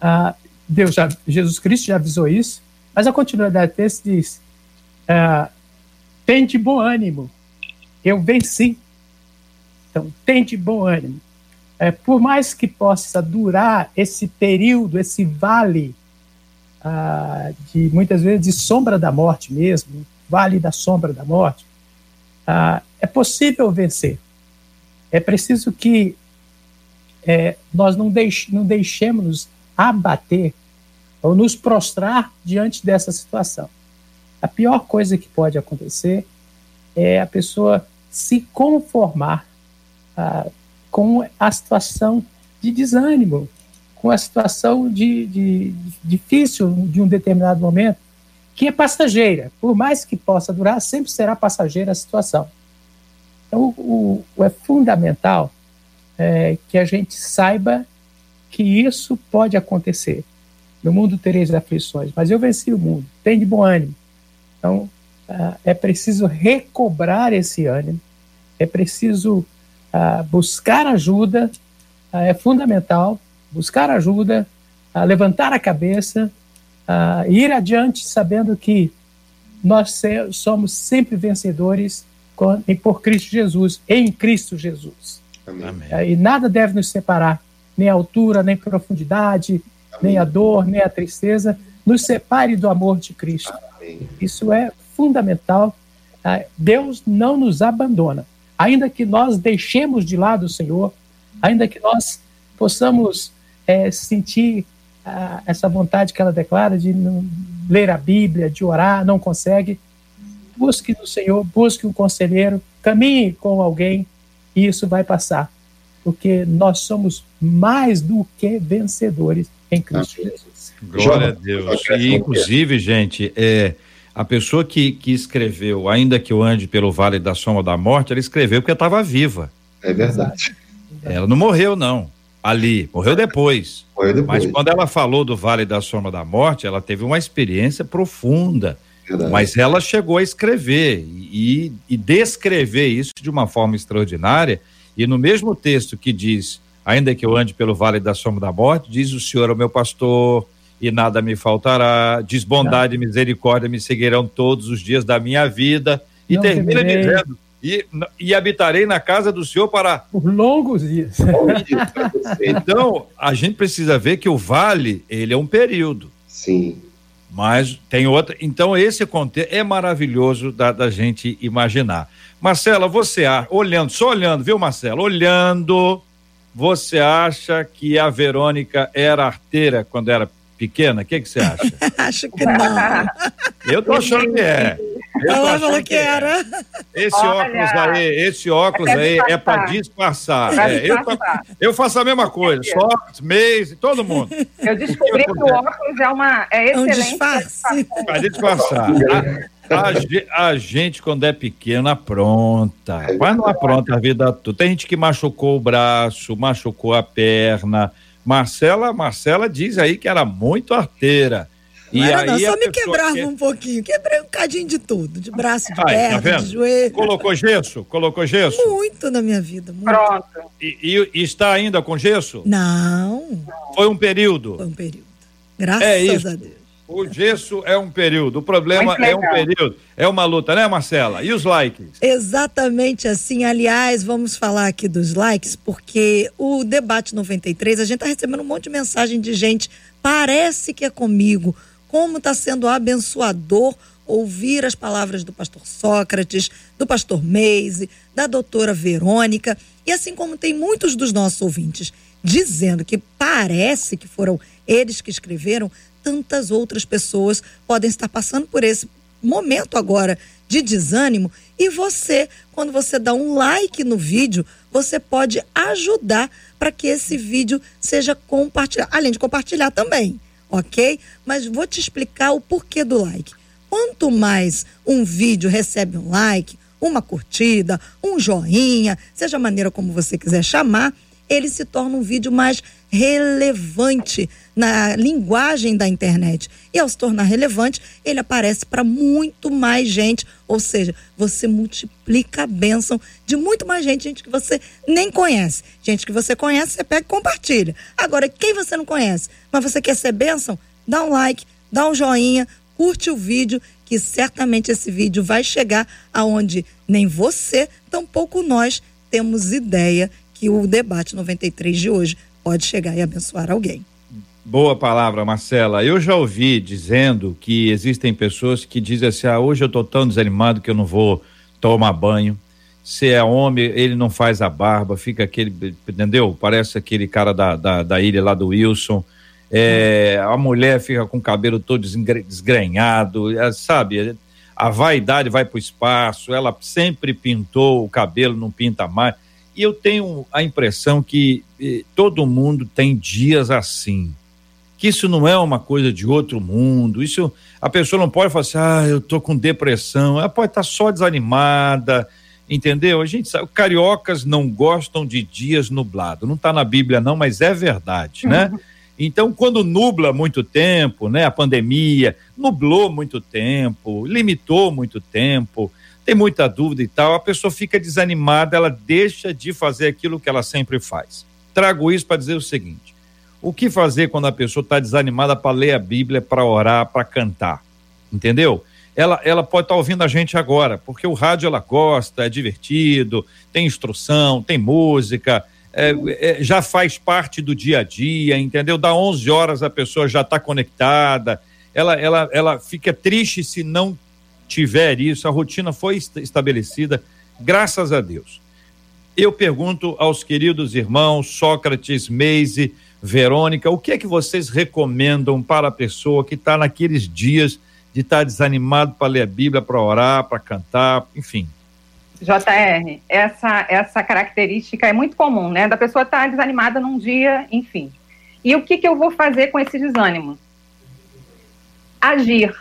Speaker 5: uh, Deus já, Jesus Cristo já avisou isso, mas a continuidade do texto diz: ah, tem de bom ânimo, eu venci. Então, tem de bom ânimo. É, por mais que possa durar esse período, esse vale ah, de muitas vezes de sombra da morte mesmo, vale da sombra da morte, ah, é possível vencer. É preciso que é, nós não, deixe, não deixemos abater ou nos prostrar diante dessa situação. A pior coisa que pode acontecer é a pessoa se conformar ah, com a situação de desânimo, com a situação de, de, difícil de um determinado momento, que é passageira. Por mais que possa durar, sempre será passageira a situação. Então, o, o é fundamental é, que a gente saiba que isso pode acontecer. No mundo tereis aflições, mas eu venci o mundo. Tem de bom ânimo. Então, uh, é preciso recobrar esse ânimo, é preciso uh, buscar ajuda, uh, é fundamental buscar ajuda, levantar a cabeça, ir adiante sabendo que nós somos sempre vencedores com, por Cristo Jesus, em Cristo Jesus. Amém. E nada deve nos separar, nem altura, nem profundidade, nem a dor, nem a tristeza, nos separe do amor de Cristo. Isso é fundamental. Tá? Deus não nos abandona. Ainda que nós deixemos de lado o Senhor, ainda que nós possamos é, sentir ah, essa vontade que ela declara de não, ler a Bíblia, de orar, não consegue, busque no Senhor, busque um conselheiro, caminhe com alguém e isso vai passar. Porque nós somos mais do que vencedores em Cristo Jesus.
Speaker 2: Glória a Deus. E, inclusive, gente, é, a pessoa que, que escreveu, ainda que eu ande pelo vale da sombra da morte, ela escreveu porque estava viva.
Speaker 6: É verdade.
Speaker 2: Ela não morreu, não. Ali, morreu depois.
Speaker 6: Morreu depois.
Speaker 2: Mas quando ela falou do Vale da Sombra da Morte, ela teve uma experiência profunda.
Speaker 6: Verdade.
Speaker 2: Mas ela chegou a escrever e, e descrever isso de uma forma extraordinária. E no mesmo texto que diz, ainda que eu ande pelo Vale da Sombra da Morte, diz o Senhor é o meu pastor e nada me faltará, diz bondade e misericórdia me seguirão todos os dias da minha vida. E
Speaker 5: Não
Speaker 2: termina dizendo, e, e habitarei na casa do Senhor para
Speaker 5: Por longos dias.
Speaker 2: então, a gente precisa ver que o vale, ele é um período,
Speaker 6: Sim.
Speaker 2: mas tem outra. Então, esse contexto é maravilhoso da, da gente imaginar. Marcela, você, olhando, só olhando, viu, Marcela? Olhando, você acha que a Verônica era arteira quando era pequena? O que, que você acha?
Speaker 4: Acho que não.
Speaker 2: Eu tô achando que é. Eu
Speaker 4: Ela falou que
Speaker 2: é.
Speaker 4: era.
Speaker 2: Esse
Speaker 7: Olha,
Speaker 2: óculos aí, esse óculos
Speaker 7: é
Speaker 2: aí é para
Speaker 7: disfarçar. Pra
Speaker 2: É, eu,
Speaker 7: disfarçar.
Speaker 2: eu faço a mesma coisa, sócios, mês, todo mundo.
Speaker 7: Eu descobri que o óculos é uma é
Speaker 4: É um
Speaker 7: excelente.
Speaker 4: disfarce.
Speaker 2: Pra disfarçar. A, a ge- a gente, quando é pequena, apronta. Mas não apronta a vida toda. Tem gente que machucou o braço, machucou a perna. Marcela, Marcela diz aí que era muito arteira. E aí
Speaker 4: não, só me quebrava
Speaker 2: que-
Speaker 4: um pouquinho. Quebrei um cadinho de tudo. De braço, de
Speaker 2: tá
Speaker 4: perna,
Speaker 2: vendo?
Speaker 4: de joelho.
Speaker 2: Colocou gesso? Colocou gesso?
Speaker 4: Muito na minha vida. Muito.
Speaker 7: Pronto.
Speaker 2: E, e- e está ainda com gesso?
Speaker 4: Não,
Speaker 2: Foi um período.
Speaker 4: foi um período. Graças
Speaker 2: É isso.
Speaker 4: a Deus.
Speaker 2: O gesso é um período. O problema é um período. É uma luta, né, Marcela? E os likes?
Speaker 4: Exatamente assim. Aliás, vamos falar aqui dos likes, porque o debate 93, a gente está recebendo um monte de mensagem de gente. Parece que é comigo. Como está sendo abençoador ouvir as palavras do pastor Sócrates, do pastor Meise, da doutora Verônica, e assim como tem muitos dos nossos ouvintes dizendo que parece que foram eles que escreveram, tantas outras pessoas podem estar passando por esse momento agora de desânimo e você, quando você dá um like no vídeo, você pode ajudar para que esse vídeo seja compartilhado, além de compartilhar também, ok? Mas vou te explicar o porquê do like. Quanto mais um vídeo recebe um like, uma curtida, um joinha, seja a maneira como você quiser chamar, ele se torna um vídeo mais relevante na linguagem da internet. E ao se tornar relevante, ele aparece para muito mais gente. Ou seja, você multiplica a bênção de muito mais gente, gente que você nem conhece. Gente que você conhece, você pega e compartilha. Agora, quem você não conhece, mas você quer ser bênção, dá um like, dá um joinha, curte o vídeo, que certamente esse vídeo vai chegar aonde nem você, tampouco nós temos ideia que o debate 93 de hoje pode chegar e abençoar alguém.
Speaker 2: Boa palavra, Marcela. Eu já ouvi dizendo que existem pessoas que dizem assim: ah, hoje eu tô tão desanimado que eu não vou tomar banho. Se é homem, ele não faz a barba, fica aquele, entendeu? Parece aquele cara da, da, da ilha lá do Wilson. É, a mulher fica com o cabelo todo desgrenhado, é, sabe? A vaidade vai para o espaço, ela sempre pintou o cabelo, não pinta mais. E eu tenho a impressão que eh, todo mundo tem dias assim. Que isso não é uma coisa de outro mundo. Isso a pessoa não pode falar assim, ah, eu tô com depressão. Ela pode estar só desanimada, entendeu? A gente sabe, cariocas não gostam de dias nublados. Não está na Bíblia não, mas é verdade, né? Então, quando nubla muito tempo, né, a pandemia nublou muito tempo, limitou muito tempo, tem muita dúvida e tal, a pessoa fica desanimada, ela deixa de fazer aquilo que ela sempre faz. Trago isso para dizer o seguinte: o que fazer quando a pessoa está desanimada para ler a Bíblia, para orar, para cantar? Entendeu? Ela, ela pode estar ouvindo a gente agora, porque o rádio ela gosta, é divertido, tem instrução, tem música, é, é, já faz parte do dia a dia, entendeu? Da 11 horas a pessoa já está conectada, ela, ela, ela fica triste se não tiver isso, a rotina foi est- estabelecida, graças a Deus. Eu pergunto aos queridos irmãos Sócrates, Meise, Verônica, o que é que vocês recomendam para a pessoa que está naqueles dias de estar desanimado para ler a Bíblia, para orar, para cantar, enfim?
Speaker 7: JR, essa, essa característica é muito comum, né? Da pessoa estar desanimada num dia, enfim. E o que, que eu vou fazer com esse desânimo? Agir.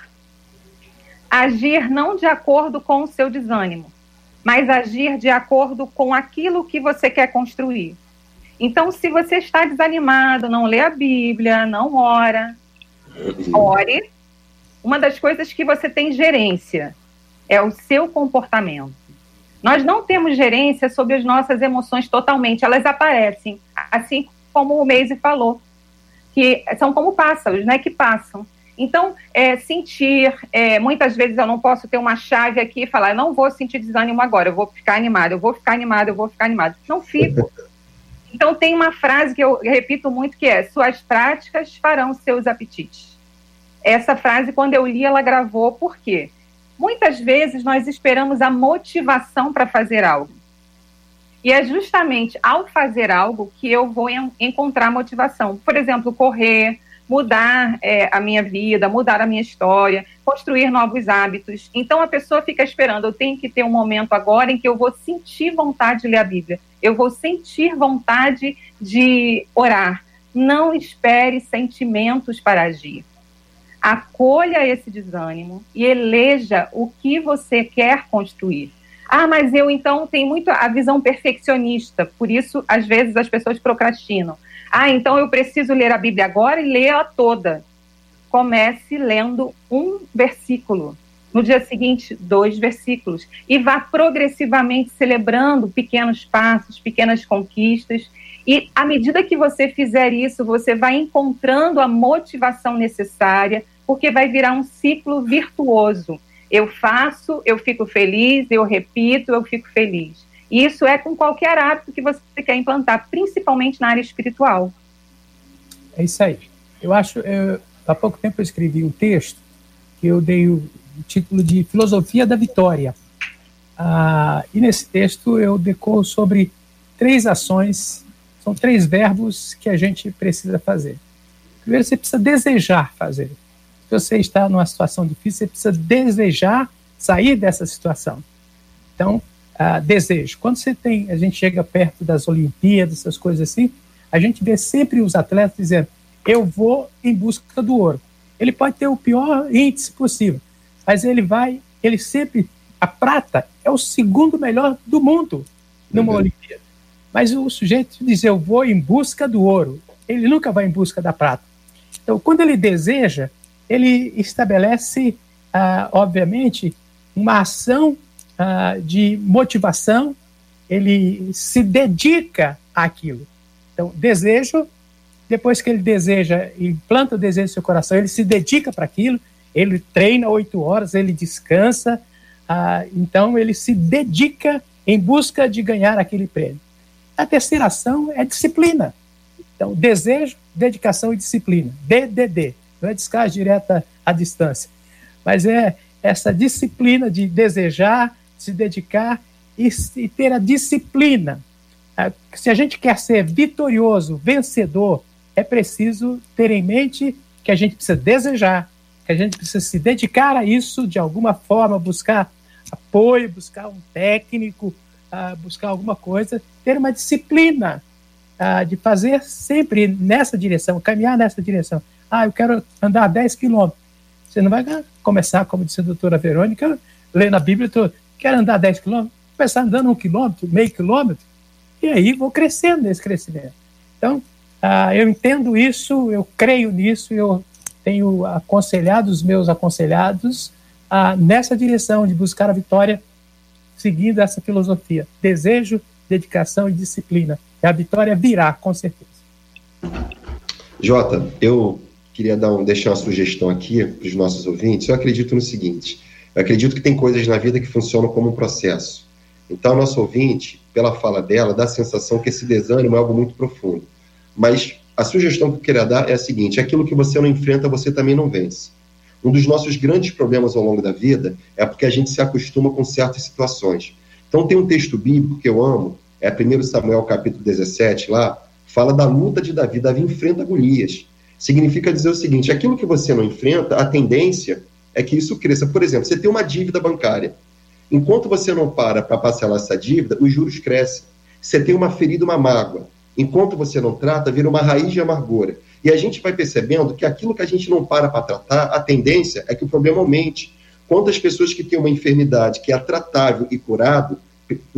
Speaker 7: Agir não de acordo com o seu desânimo, mas agir de acordo com aquilo que você quer construir. Então, se você está desanimado, não lê a Bíblia, não ora, ore. Uma das coisas que você tem gerência é o seu comportamento. Nós não temos gerência sobre as nossas emoções totalmente, elas aparecem, assim como o Meise falou, que são como pássaros, né, que passam. Então, é, sentir, é, muitas vezes eu não posso ter uma chave aqui e falar, não vou sentir desânimo agora, eu vou ficar animado, eu vou ficar animado, eu vou ficar animado. Não fico. Então, tem uma frase que eu repito muito que é: suas práticas farão seus apetites. Essa frase, quando eu li, ela gravou, por quê? Muitas vezes nós esperamos a motivação para fazer algo. E é justamente ao fazer algo que eu vou encontrar motivação. Por exemplo, correr, mudar é, a minha vida, mudar a minha história, construir novos hábitos. Então a pessoa fica esperando, eu tenho que ter um momento agora em que eu vou sentir vontade de ler a Bíblia, eu vou sentir vontade de orar. Não espere sentimentos para agir. Acolha esse desânimo e eleja o que você quer construir. Ah, mas eu então tenho muito a visão perfeccionista, por isso às vezes as pessoas procrastinam. Ah, então eu preciso ler a Bíblia agora e ler-a toda. Comece lendo um versículo. No dia seguinte, dois versículos. E vá progressivamente celebrando pequenos passos, pequenas conquistas. E à medida que você fizer isso, você vai encontrando a motivação necessária, porque vai virar um ciclo virtuoso. Eu faço, eu fico feliz, eu repito, eu fico feliz. E isso é com qualquer hábito que você quer implantar, principalmente na área espiritual.
Speaker 5: É isso aí. Eu acho, eu, há pouco tempo eu escrevi um texto que eu dei o, título de Filosofia da Vitória. Ah, e nesse texto eu decoro sobre três ações, são três verbos que a gente precisa fazer. Primeiro, você precisa desejar fazer. Se você está numa situação difícil, você precisa desejar sair dessa situação. Então, uh, desejo. Quando você tem, a gente chega perto das Olimpíadas, essas coisas assim, a gente vê sempre os atletas dizendo: eu vou em busca do ouro. Ele pode ter o pior índice possível, mas ele vai, ele sempre, a prata é o segundo melhor do mundo numa uhum. Olimpíada. Mas o sujeito diz: eu vou em busca do ouro. Ele nunca vai em busca da prata. Então, quando ele deseja, ele estabelece, ah, obviamente, uma ação uh, de motivação, ele se dedica àquilo. Então, desejo, depois que ele deseja, implanta o desejo no seu coração, ele se dedica para aquilo, ele treina oito horas, ele descansa, uh, então ele se dedica em busca de ganhar aquele prêmio. A terceira ação é disciplina. Então, desejo, dedicação e disciplina. DDD. Não é descarga direta à distância. Mas é essa disciplina de desejar, se dedicar e, e ter a disciplina. Ah, se a gente quer ser vitorioso, vencedor, é preciso ter em mente que a gente precisa desejar, que a gente precisa se dedicar a isso de alguma forma, buscar apoio, buscar um técnico, uh, buscar alguma coisa, ter uma disciplina uh, de fazer sempre nessa direção, caminhar nessa direção. Ah, eu quero andar 10 quilômetros. Você não vai começar, como disse a doutora Verônica, lendo a Bíblia, quero andar 10 quilômetros, começar andando um quilômetro, meio quilômetro, e aí vou crescendo nesse crescimento. Então, ah, eu entendo isso, eu creio nisso, eu tenho aconselhado os meus aconselhados ah, nessa direção de buscar a vitória, seguindo essa filosofia. Desejo, dedicação e disciplina. E a vitória virá, com certeza.
Speaker 6: Jota, eu queria dar um, deixar uma sugestão aqui para os nossos ouvintes. Eu acredito no seguinte: eu acredito que tem coisas na vida que funcionam como um processo. Então, nosso ouvinte, pela fala dela, dá a sensação que esse desânimo é algo muito profundo. Mas a sugestão que eu queria dar é a seguinte: aquilo que você não enfrenta, você também não vence. Um dos nossos grandes problemas ao longo da vida é porque a gente se acostuma com certas situações. Então, tem um texto bíblico que eu amo, é 1 Samuel capítulo 17, lá, fala da luta de Davi. Davi enfrenta Golias. Significa dizer o seguinte: aquilo que você não enfrenta, a tendência é que isso cresça. Por exemplo, você tem uma dívida bancária. Enquanto você não para para parcelar essa dívida, os juros crescem. Você tem uma ferida, uma mágoa. Enquanto você não trata, vira uma raiz de amargura. E a gente vai percebendo que aquilo que a gente não para para tratar, a tendência é que o problema aumente. Quantas pessoas que têm uma enfermidade que é tratável e curado,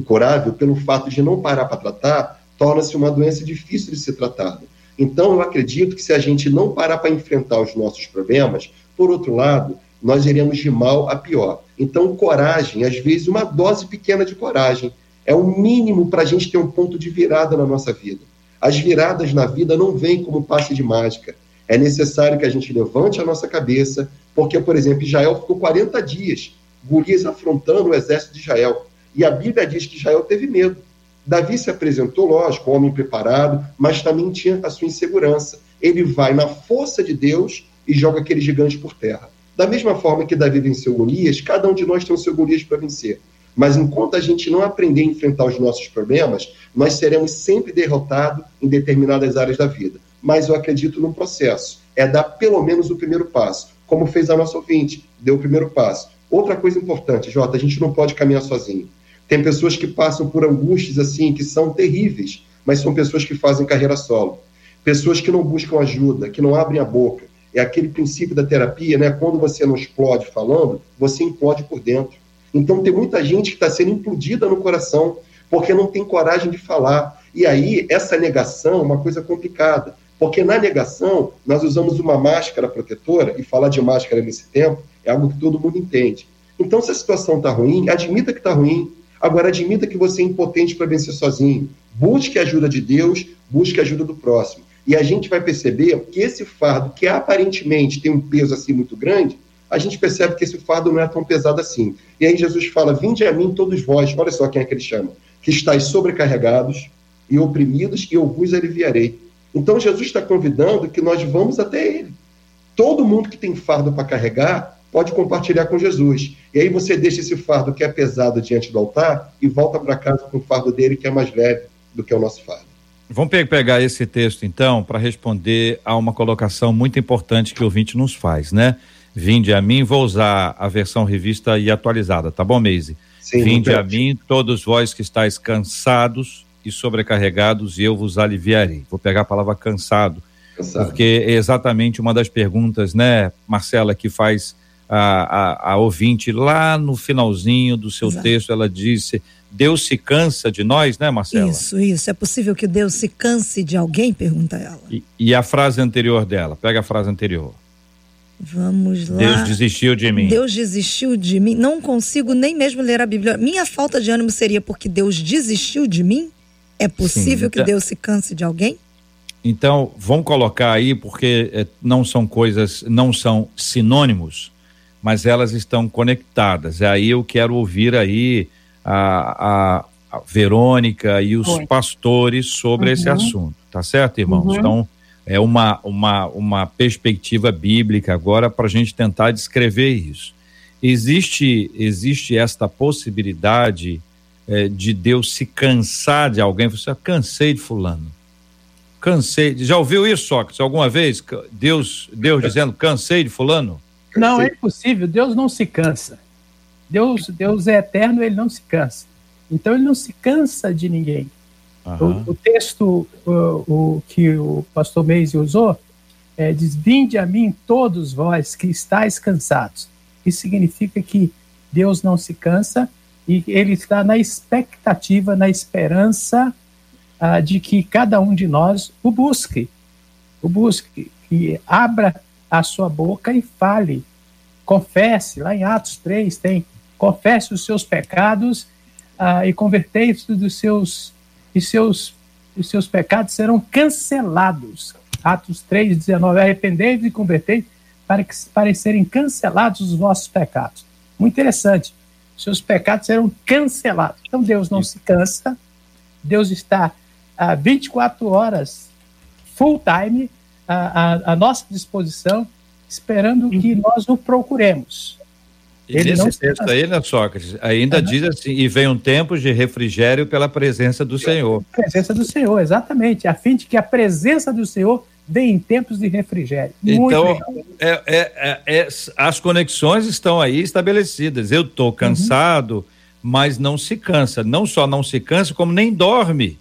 Speaker 6: curável pelo fato de não parar para tratar, torna-se uma doença difícil de ser tratada. Então, eu acredito que se a gente não parar para enfrentar os nossos problemas, por outro lado, nós iremos de mal a pior. Então, coragem, às vezes, uma dose pequena de coragem, é o mínimo para a gente ter um ponto de virada na nossa vida. As viradas na vida não vêm como passe de mágica. É necessário que a gente levante a nossa cabeça, porque, por exemplo, Israel ficou 40 dias, Golias afrontando o exército de Israel. E a Bíblia diz que Israel teve medo. Davi se apresentou, lógico, homem preparado, mas também tinha a sua insegurança. Ele vai na força de Deus e joga aquele gigante por terra. Da mesma forma que Davi venceu Golias, cada um de nós tem o seu Golias para vencer. Mas enquanto a gente não aprender a enfrentar os nossos problemas, nós seremos sempre derrotados em determinadas áreas da vida. Mas eu acredito no processo. É dar pelo menos o primeiro passo, como fez a nossa ouvinte, deu o primeiro passo. Outra coisa importante, Jota, a gente não pode caminhar sozinho. Tem pessoas que passam por angústias assim, que são terríveis, mas são pessoas que fazem carreira solo. Pessoas que não buscam ajuda, que não abrem a boca. É aquele princípio da terapia, né? Quando você não explode falando, você implode por dentro. Então tem muita gente que está sendo implodida no coração porque não tem coragem de falar. E aí, essa negação é uma coisa complicada, porque na negação nós usamos uma máscara protetora, e falar de máscara nesse tempo é algo que todo mundo entende. Então, se a situação está ruim, admita que está ruim. Agora, admita que você é impotente para vencer sozinho. Busque a ajuda de Deus, busque a ajuda do próximo. E a gente vai perceber que esse fardo, que aparentemente tem um peso assim muito grande, a gente percebe que esse fardo não é tão pesado assim. E aí Jesus fala: Vinde a mim todos vós, olha só quem é que ele chama, que estáis sobrecarregados e oprimidos, e eu vos aliviarei. Então Jesus está convidando que nós vamos até ele. Todo mundo que tem fardo para carregar pode compartilhar com Jesus. E aí você deixa esse fardo que é pesado diante do altar e volta para casa com o fardo dele que é mais leve do que o nosso fardo.
Speaker 2: Vamos pegar esse texto então para responder a uma colocação muito importante que o ouvinte nos faz, né? Vinde a mim, vou usar a versão revista e atualizada, tá bom, Meise? Vinde a mim, todos vós que estáis cansados e sobrecarregados, e eu vos aliviarei. Vou pegar a palavra cansado, cansado. porque é exatamente uma das perguntas, né, Marcela, que faz a, a, a ouvinte lá no finalzinho do seu Exato. texto, ela disse: Deus se cansa de nós, né, Marcela?
Speaker 4: Isso, isso. É possível que Deus se canse de alguém? Pergunta ela.
Speaker 2: E, e a frase anterior dela, pega a frase anterior.
Speaker 4: Vamos lá.
Speaker 2: Deus desistiu de mim.
Speaker 4: Deus desistiu de mim. Não consigo nem mesmo ler a Bíblia. Minha falta de ânimo seria porque Deus desistiu de mim? É possível Sim, que então- Deus se canse de alguém?
Speaker 2: Então, vamos colocar aí, porque é, não são coisas, não são sinônimos, mas elas estão conectadas. É aí eu quero ouvir aí a, a, a Verônica e os Oi. pastores sobre uhum. esse assunto. Tá certo, irmãos? Uhum. Então, é uma, uma, uma perspectiva bíblica agora para a gente tentar descrever isso. Existe, existe esta possibilidade é, de Deus se cansar de alguém? Você cansei de fulano. Cansei. Já ouviu isso, Sócrates, alguma vez? Deus, Deus dizendo cansei de fulano?
Speaker 5: Não, é impossível. Deus não se cansa. Deus, Deus é eterno, ele não se cansa. Então ele não se cansa de ninguém. Uhum. O, o, texto o, o, que o pastor Meise usou é, diz: Vinde a mim todos vós que estáis cansados. Isso significa que Deus não se cansa e ele está na expectativa, na esperança ah, de que cada um de nós o busque, o busque, que abra a sua boca e fale, confesse. Lá em Atos 3 tem: confesse os seus pecados ah, e convertei-vos dos seus e seus, os seus pecados serão cancelados. Atos 3, 19. Arrependei-vos e convertei para, que, para serem cancelados os vossos pecados. Muito interessante. Seus pecados serão cancelados. Então Deus não se cansa. Deus está a 24 horas full time à, à nossa disposição, esperando que uhum. nós o procuremos.
Speaker 2: E ele nesse texto aí, né, Sócrates, ainda uhum. diz assim, e vem um tempo de refrigério pela presença do Senhor.
Speaker 5: Presença do Senhor, exatamente, a fim de que a presença do Senhor vem em tempos de refrigério.
Speaker 2: Muito então, é, é, é, é, as conexões estão aí estabelecidas. Eu estou uhum. cansado, uhum. mas não se cansa. Não só não se cansa, como nem dorme.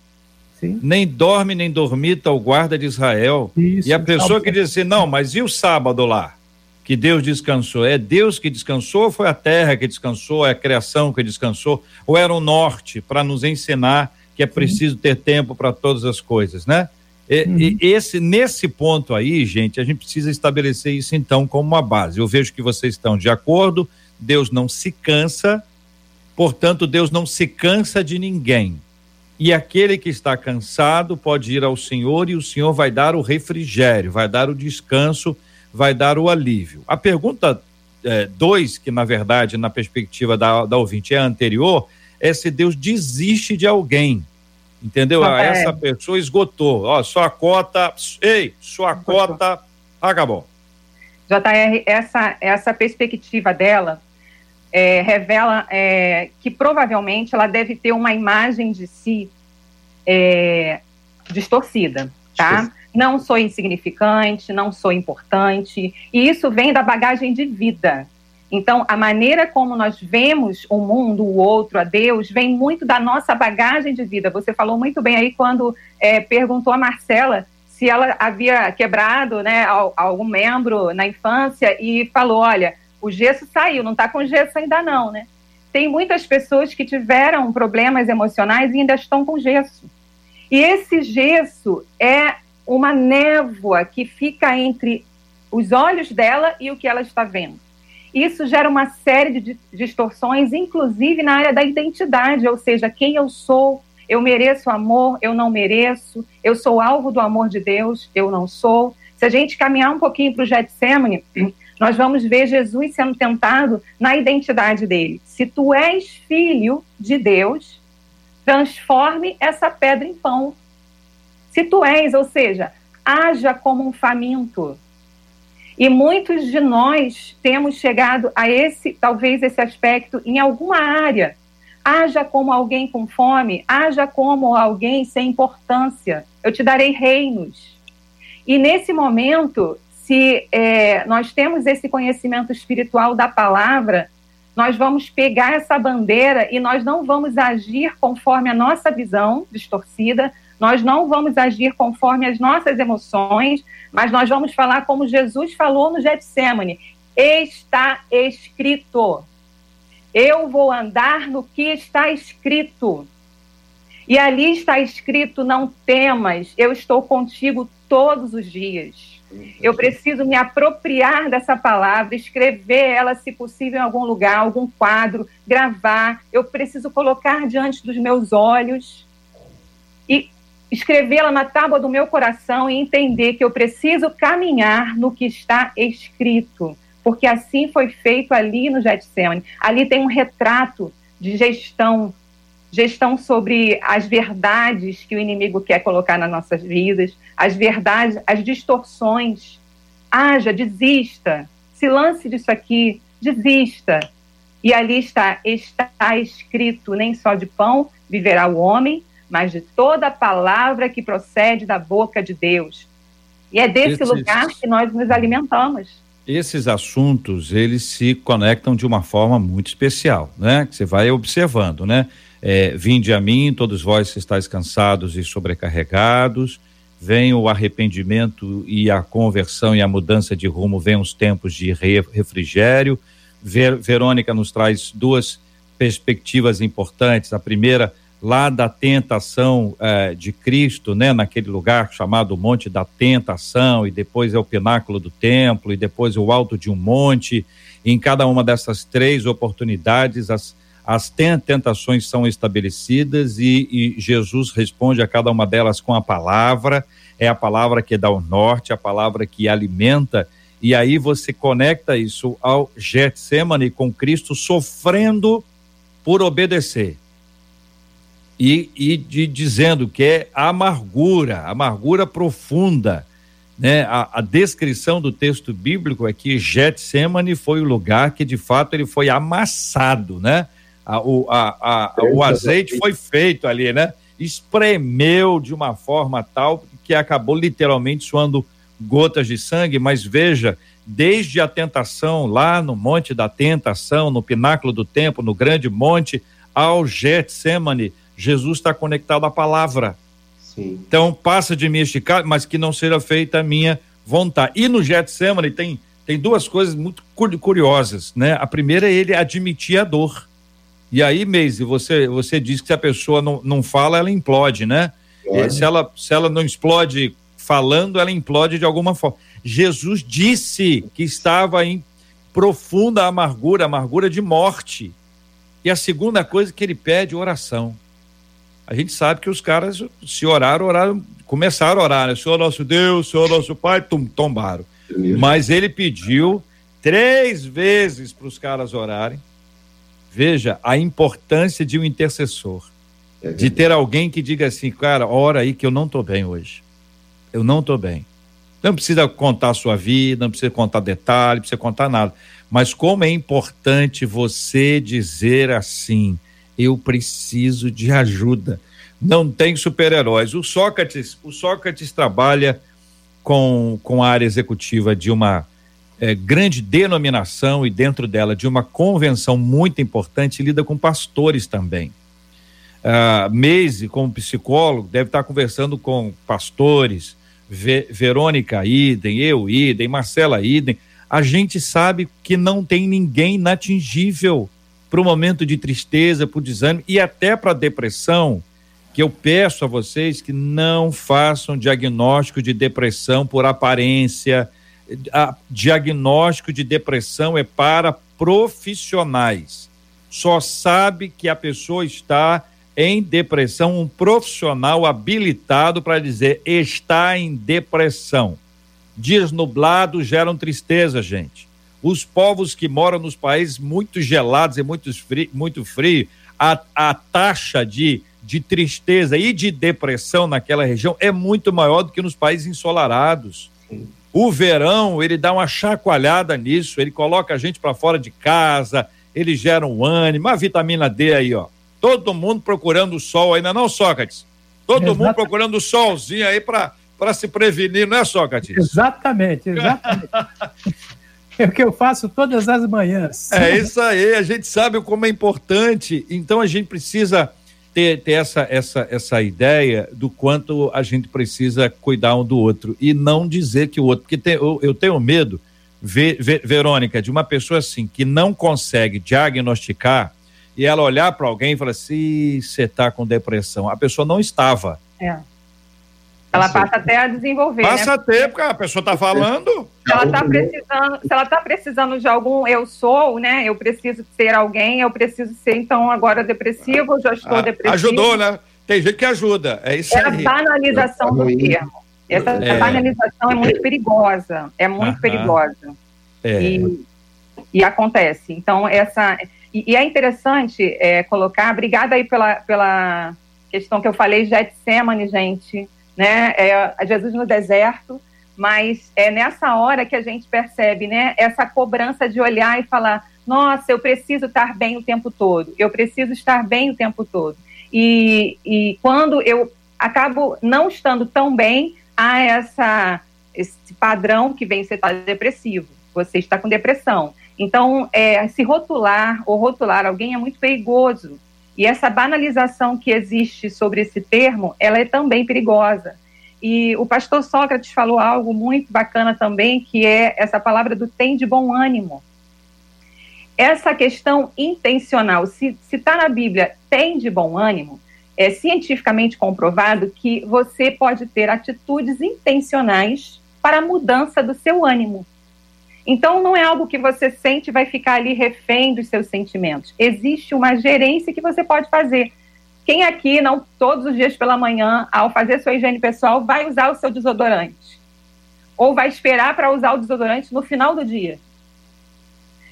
Speaker 2: Sim. Nem dorme, nem dormita o guarda de Israel. Isso, e a pessoa que diz assim, não, mas e o sábado lá? Que Deus descansou? É Deus que descansou ou foi a terra que descansou, é a criação que descansou? Ou era o norte para nos ensinar que que é preciso ter tempo para todas as coisas, né? E, uhum. e esse nesse ponto aí, gente, a gente precisa estabelecer isso então como uma base. Eu vejo que vocês estão de acordo. Deus não se cansa, portanto, Deus não se cansa de ninguém. E aquele que está cansado pode ir ao Senhor e o Senhor vai dar o refrigério, vai dar o descanso, vai dar o alívio. A pergunta 2, é, que na verdade, na perspectiva da, da ouvinte é anterior, é se Deus desiste de alguém. Entendeu? Ah, é. Essa pessoa esgotou. Ó, sua cota, ei, sua cota acabou.
Speaker 7: JR, essa, essa perspectiva dela é, revela é, que provavelmente ela deve ter uma imagem de si é, distorcida, tá? Não sou insignificante, não sou importante, e isso vem da bagagem de vida. Então, a maneira como nós vemos o mundo, o outro, a Deus, vem muito da nossa bagagem de vida. Você falou muito bem aí quando é, perguntou a Marcela se ela havia quebrado né, algum membro na infância e falou: olha, o gesso saiu, não está com gesso ainda não, né? Tem muitas pessoas que tiveram problemas emocionais e ainda estão com gesso. E esse gesso é uma névoa que fica entre os olhos dela e o que ela está vendo. Isso gera uma série de distorções, inclusive na área da identidade, ou seja, quem eu sou, eu mereço amor, eu não mereço, eu sou alvo do amor de Deus, eu não sou. Se a gente caminhar um pouquinho para o Getsemane, nós vamos ver Jesus sendo tentado na identidade dele. Se tu és filho de Deus, transforme essa pedra em pão. Se tu és, ou seja, haja como um faminto, e muitos de nós temos chegado a esse, talvez esse aspecto em alguma área. Haja como alguém com fome, haja como alguém sem importância. Eu te darei reinos. E nesse momento, se é, nós temos esse conhecimento espiritual da palavra, nós vamos pegar essa bandeira e nós não vamos agir conforme a nossa visão distorcida, nós não vamos agir conforme as nossas emoções, mas nós vamos falar como Jesus falou no Getsemane: está escrito. Eu vou andar no que está escrito. E ali está escrito: não temas, eu estou contigo todos os dias. Eu preciso me apropriar dessa palavra, escrever ela, se possível, em algum lugar, algum quadro, gravar. Eu preciso colocar diante dos meus olhos e escrevê-la na tábua do meu coração e entender que eu preciso caminhar no que está escrito, porque assim foi feito ali no Getsemane. Ali tem um retrato de gestão, gestão sobre as verdades que o inimigo quer colocar nas nossas vidas, as verdades, as distorções. Haja, desista, se lance disso aqui, desista. E ali está, está escrito, nem só de pão viverá o homem, mas de toda a palavra que procede da boca de Deus. E é desse Esses, lugar que nós nos alimentamos.
Speaker 2: Esses assuntos, eles se conectam de uma forma muito especial, né? Que você vai observando, né? É, Vinde a mim, todos vós que estáis cansados e sobrecarregados, vem o arrependimento e a conversão e a mudança de rumo, vem os tempos de refrigério. Ver, Verônica nos traz duas perspectivas importantes. A primeira, lá da tentação eh, de Cristo, né, naquele lugar chamado Monte da Tentação, e depois é o pináculo do templo, e depois o alto de um monte. E em cada uma dessas três oportunidades, as, as tentações são estabelecidas e, e Jesus responde a cada uma delas com a palavra. É a palavra que dá o norte, a palavra que alimenta. E aí você conecta isso ao Getsemane com Cristo sofrendo por obedecer e, e de, dizendo que é amargura, amargura profunda. Né? A, a, descrição do texto bíblico é que Getsemane foi o lugar que de fato ele foi amassado, né? A, o, a, o azeite foi feito ali, né? Espremeu de uma forma tal que acabou literalmente suando gotas de sangue, mas veja, desde a tentação lá no Monte da Tentação, no pináculo do templo, no grande monte, ao Getsemane, Jesus está conectado à palavra. Sim. Então, passa de mim este cálice, mas que não seja feita a minha vontade. E no Getsemane tem, tem duas coisas muito curiosas, né? A primeira é ele admitir a dor. E aí, Meise, você, você diz que se a pessoa não, não fala, ela implode, né? Se ela, se ela não explode falando, ela implode de alguma forma. Jesus disse que estava em profunda amargura, amargura de morte. E a segunda coisa que ele pede, oração. A gente sabe que os caras, se oraram, oraram, começaram a orar, né? Senhor nosso Deus, Senhor nosso Pai, tum, tombaram. Mas ele pediu três vezes para os caras orarem. Veja a importância de um intercessor. É de ter alguém que diga assim, cara, ora aí que eu não estou bem hoje. Eu não estou bem. Não precisa contar a sua vida, não precisa contar detalhe, não precisa contar nada. Mas como é importante você dizer assim: eu preciso de ajuda. Não tem super-heróis. O Sócrates, o Sócrates trabalha com, com a área executiva de uma é, grande denominação e dentro dela de uma convenção muito importante, lida com pastores também. Uh, Meise, como psicólogo, deve estar conversando com pastores, Ve Verônica Idem, eu Idem, Marcela Idem, a gente sabe que não tem ninguém inatingível para o momento de tristeza, para o desânimo e até para a depressão, que eu peço a vocês que não façam diagnóstico de depressão por aparência. A, diagnóstico de depressão é para profissionais. Só sabe que a pessoa está em depressão, um profissional habilitado para dizer está em depressão. Dias nublados geram tristeza, gente. Os povos que moram nos países muito gelados e muito frio, muito frio a, a taxa de, de tristeza e de depressão naquela região é muito maior do que nos países ensolarados. O verão, ele dá uma chacoalhada nisso, ele coloca a gente para fora de casa, ele gera um ânimo, a vitamina D aí, ó Todo mundo procurando o sol ainda não, Sócrates? Todo Exatamente. mundo procurando o solzinho aí para se prevenir, não é, Sócrates?
Speaker 5: Exatamente, exatamente. é o que eu faço todas as manhãs.
Speaker 2: É isso aí, a gente sabe como é importante, então a gente precisa ter, ter essa, essa, essa ideia do quanto a gente precisa cuidar um do outro e não dizer que o outro, porque tem, eu, eu tenho medo, Ver, Ver, Verônica, de uma pessoa assim que não consegue diagnosticar e ela olhar para alguém e falar assim: você está com depressão. A pessoa não estava.
Speaker 7: É. Ela passa até a desenvolver.
Speaker 2: Passa né? a ter, porque a pessoa está falando.
Speaker 7: Se ela está precisando, se ela tá precisando de algum eu sou, né? Eu preciso ser alguém, eu preciso ser, então, agora depressivo, já estou ah, depressivo.
Speaker 2: Ajudou, né? Tem gente que ajuda. É isso
Speaker 7: é
Speaker 2: aí.
Speaker 7: a banalização do termo. Essa é. banalização é muito perigosa. É muito Aham. perigosa. É. E, e acontece. Então, essa e, e é interessante é, colocar, obrigada aí pela, pela questão que eu falei, Getsemane, gente, né? É, Jesus no deserto, mas é nessa hora que a gente percebe, né? Essa cobrança de olhar e falar, nossa, eu preciso estar bem o tempo todo, eu preciso estar bem o tempo todo. E, e quando eu acabo não estando tão bem, há essa, esse padrão que vem, você está depressivo, você está com depressão. Então, é, se rotular ou rotular alguém é muito perigoso. E essa banalização que existe sobre esse termo, ela é também perigosa. E o pastor Sócrates falou algo muito bacana também, que é essa palavra do tem de bom ânimo. Essa questão intencional, se está na Bíblia tem de bom ânimo, é cientificamente comprovado que você pode ter atitudes intencionais para a mudança do seu ânimo. Então, não é algo que você sente e vai ficar ali refém dos seus sentimentos. Existe uma gerência que você pode fazer. Quem aqui, não todos os dias pela manhã, ao fazer sua higiene pessoal, vai usar o seu desodorante? Ou vai esperar para usar o desodorante no final do dia?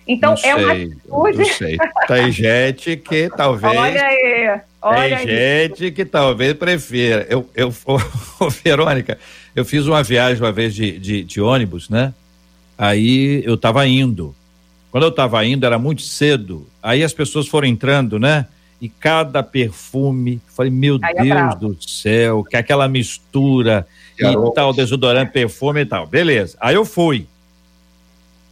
Speaker 7: Então,
Speaker 2: não é uma atitude. Sei. Tem gente que talvez.
Speaker 7: Olha aí. Olha
Speaker 2: tem gente que talvez prefira. Eu, eu, Verônica, eu fiz uma viagem uma vez de, de, de ônibus, né? Aí eu estava indo. Quando eu estava indo, era muito cedo. Aí as pessoas foram entrando, né? E cada perfume, falei, meu Aí é Deus é do céu, que aquela mistura e tal, desodorante, perfume e tal. Beleza. Aí eu fui.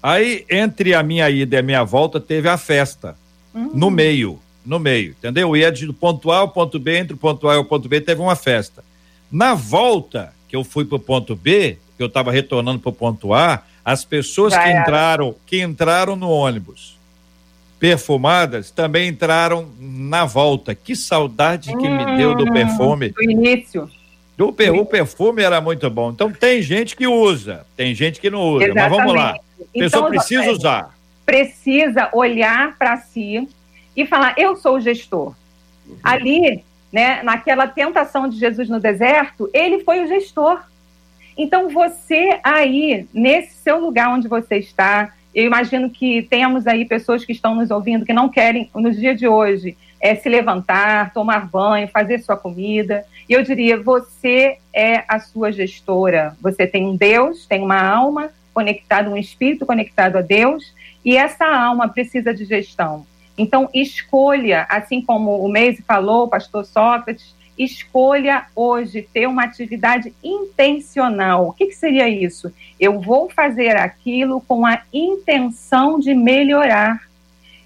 Speaker 2: Aí, entre a minha ida e a minha volta, teve a festa. Uhum. No meio, no meio, entendeu? Eu ia de ponto A ao ponto B, entre o ponto A e o ponto B, teve uma festa. Na volta, que eu fui para o ponto B, que eu estava retornando para o ponto A, as pessoas que entraram, que entraram no ônibus perfumadas também entraram na volta. Que saudade que me deu do
Speaker 7: Hum,
Speaker 2: perfume.
Speaker 7: Do início.
Speaker 2: O, per- o perfume era muito bom. Então tem gente que usa, tem gente que não usa. Mas vamos lá. A pessoa
Speaker 7: Então,
Speaker 2: precisa usar.
Speaker 7: Precisa olhar para si e falar: eu sou o gestor. Ali, né, naquela tentação de Jesus no deserto, ele foi o gestor. Então, você aí, nesse seu lugar onde você está, eu imagino que temos aí pessoas que estão nos ouvindo que não querem, nos dias de hoje, é, se levantar, tomar banho, fazer sua comida. E eu diria: você é a sua gestora. Você tem um Deus, tem uma alma conectada, um espírito conectado a Deus, e essa alma precisa de gestão. Então, escolha, assim como o Meise falou, o pastor Sócrates, escolha hoje ter uma atividade intencional. O que, que seria isso? Eu vou fazer aquilo com a intenção de melhorar.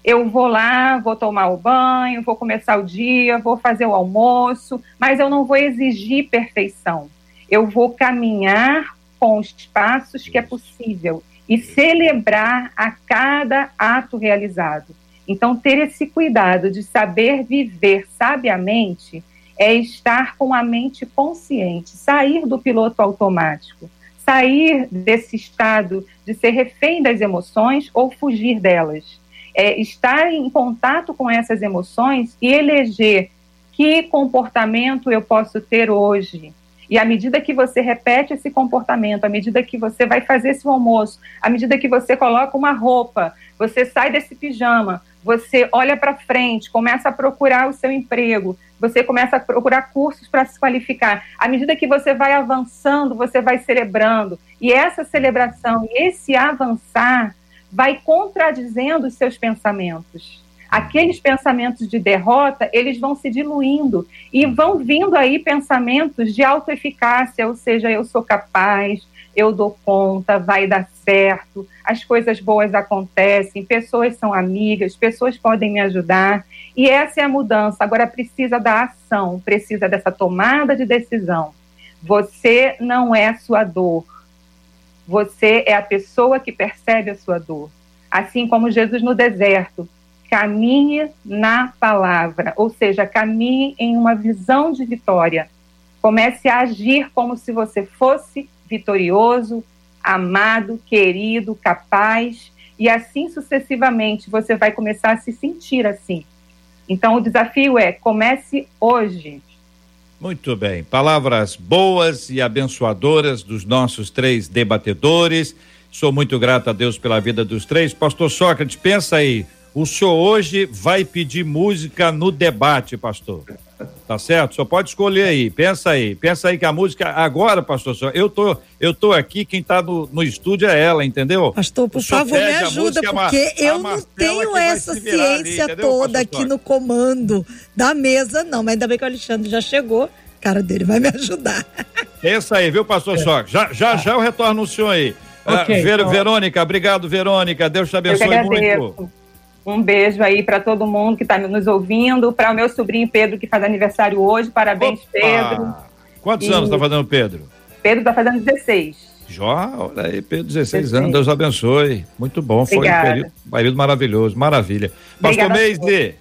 Speaker 7: Eu vou lá, vou tomar o banho, vou começar o dia, vou fazer o almoço, mas eu não vou exigir perfeição. Eu vou caminhar com os passos que é possível e celebrar a cada ato realizado. Então, ter esse cuidado de saber viver sabiamente é estar com a mente consciente, sair do piloto automático, sair desse estado de ser refém das emoções ou fugir delas. É estar em contato com essas emoções e eleger que comportamento eu posso ter hoje. E à medida que você repete esse comportamento, à medida que você vai fazer esse almoço, à medida que você coloca uma roupa, você sai desse pijama, você olha para frente, começa a procurar o seu emprego, você começa a procurar cursos para se qualificar. À medida que você vai avançando, você vai celebrando. E essa celebração e esse avançar vai contradizendo os seus pensamentos. Aqueles pensamentos de derrota, eles vão se diluindo e vão vindo aí pensamentos de autoeficácia, ou seja, eu sou capaz, eu dou conta, vai dar certo, as coisas boas acontecem, pessoas são amigas, pessoas podem me ajudar. E essa é a mudança. Agora precisa da ação, precisa dessa tomada de decisão. Você não é sua dor. Você é a pessoa que percebe a sua dor. Assim como Jesus no deserto, caminhe na palavra, ou seja, caminhe em uma visão de vitória. Comece a agir como se você fosse vitorioso, amado, querido, capaz, e assim sucessivamente você vai começar a se sentir assim. Então o desafio é comece hoje.
Speaker 2: Muito bem. Palavras boas e abençoadoras dos nossos três debatedores. Sou muito grato a Deus pela vida dos três. Pastor Sócrates, pensa aí. O senhor hoje vai pedir música no debate, pastor. Tá certo? Só pode escolher aí. Pensa aí. Pensa aí que a música agora, pastor, Só- eu tô, eu tô aqui, quem tá no, no estúdio é ela, entendeu?
Speaker 4: Pastor, por
Speaker 2: O senhor
Speaker 4: favor, me ajuda, porque
Speaker 2: a
Speaker 4: eu não tenho essa
Speaker 2: ali,
Speaker 4: ciência
Speaker 2: entendeu,
Speaker 4: toda
Speaker 2: pastor
Speaker 4: aqui no comando da mesa, não. Mas ainda bem que o Alexandre já chegou. Cara dele vai me ajudar.
Speaker 2: Pensa aí, viu, pastor Sócrates? Já, já, já eu retorno no senhor aí. Ah,
Speaker 5: Ok,
Speaker 2: Ver-
Speaker 5: então-
Speaker 2: Verônica, obrigado, Verônica. Deus te abençoe
Speaker 7: agradeço.
Speaker 2: muito.
Speaker 7: Um beijo aí para todo mundo que está nos ouvindo, para o meu sobrinho Pedro, que faz aniversário hoje. Parabéns,
Speaker 2: Opa!
Speaker 7: Pedro.
Speaker 2: Quantos
Speaker 7: E-
Speaker 2: anos tá fazendo Pedro?
Speaker 7: Pedro está fazendo 16.
Speaker 2: Jó, olha aí, Pedro, 16
Speaker 7: 16.
Speaker 2: anos, Deus abençoe. Muito bom, foi um
Speaker 7: Obrigada.
Speaker 2: período, período maravilhoso, maravilha. Pastor
Speaker 7: Obrigada
Speaker 2: Meisde,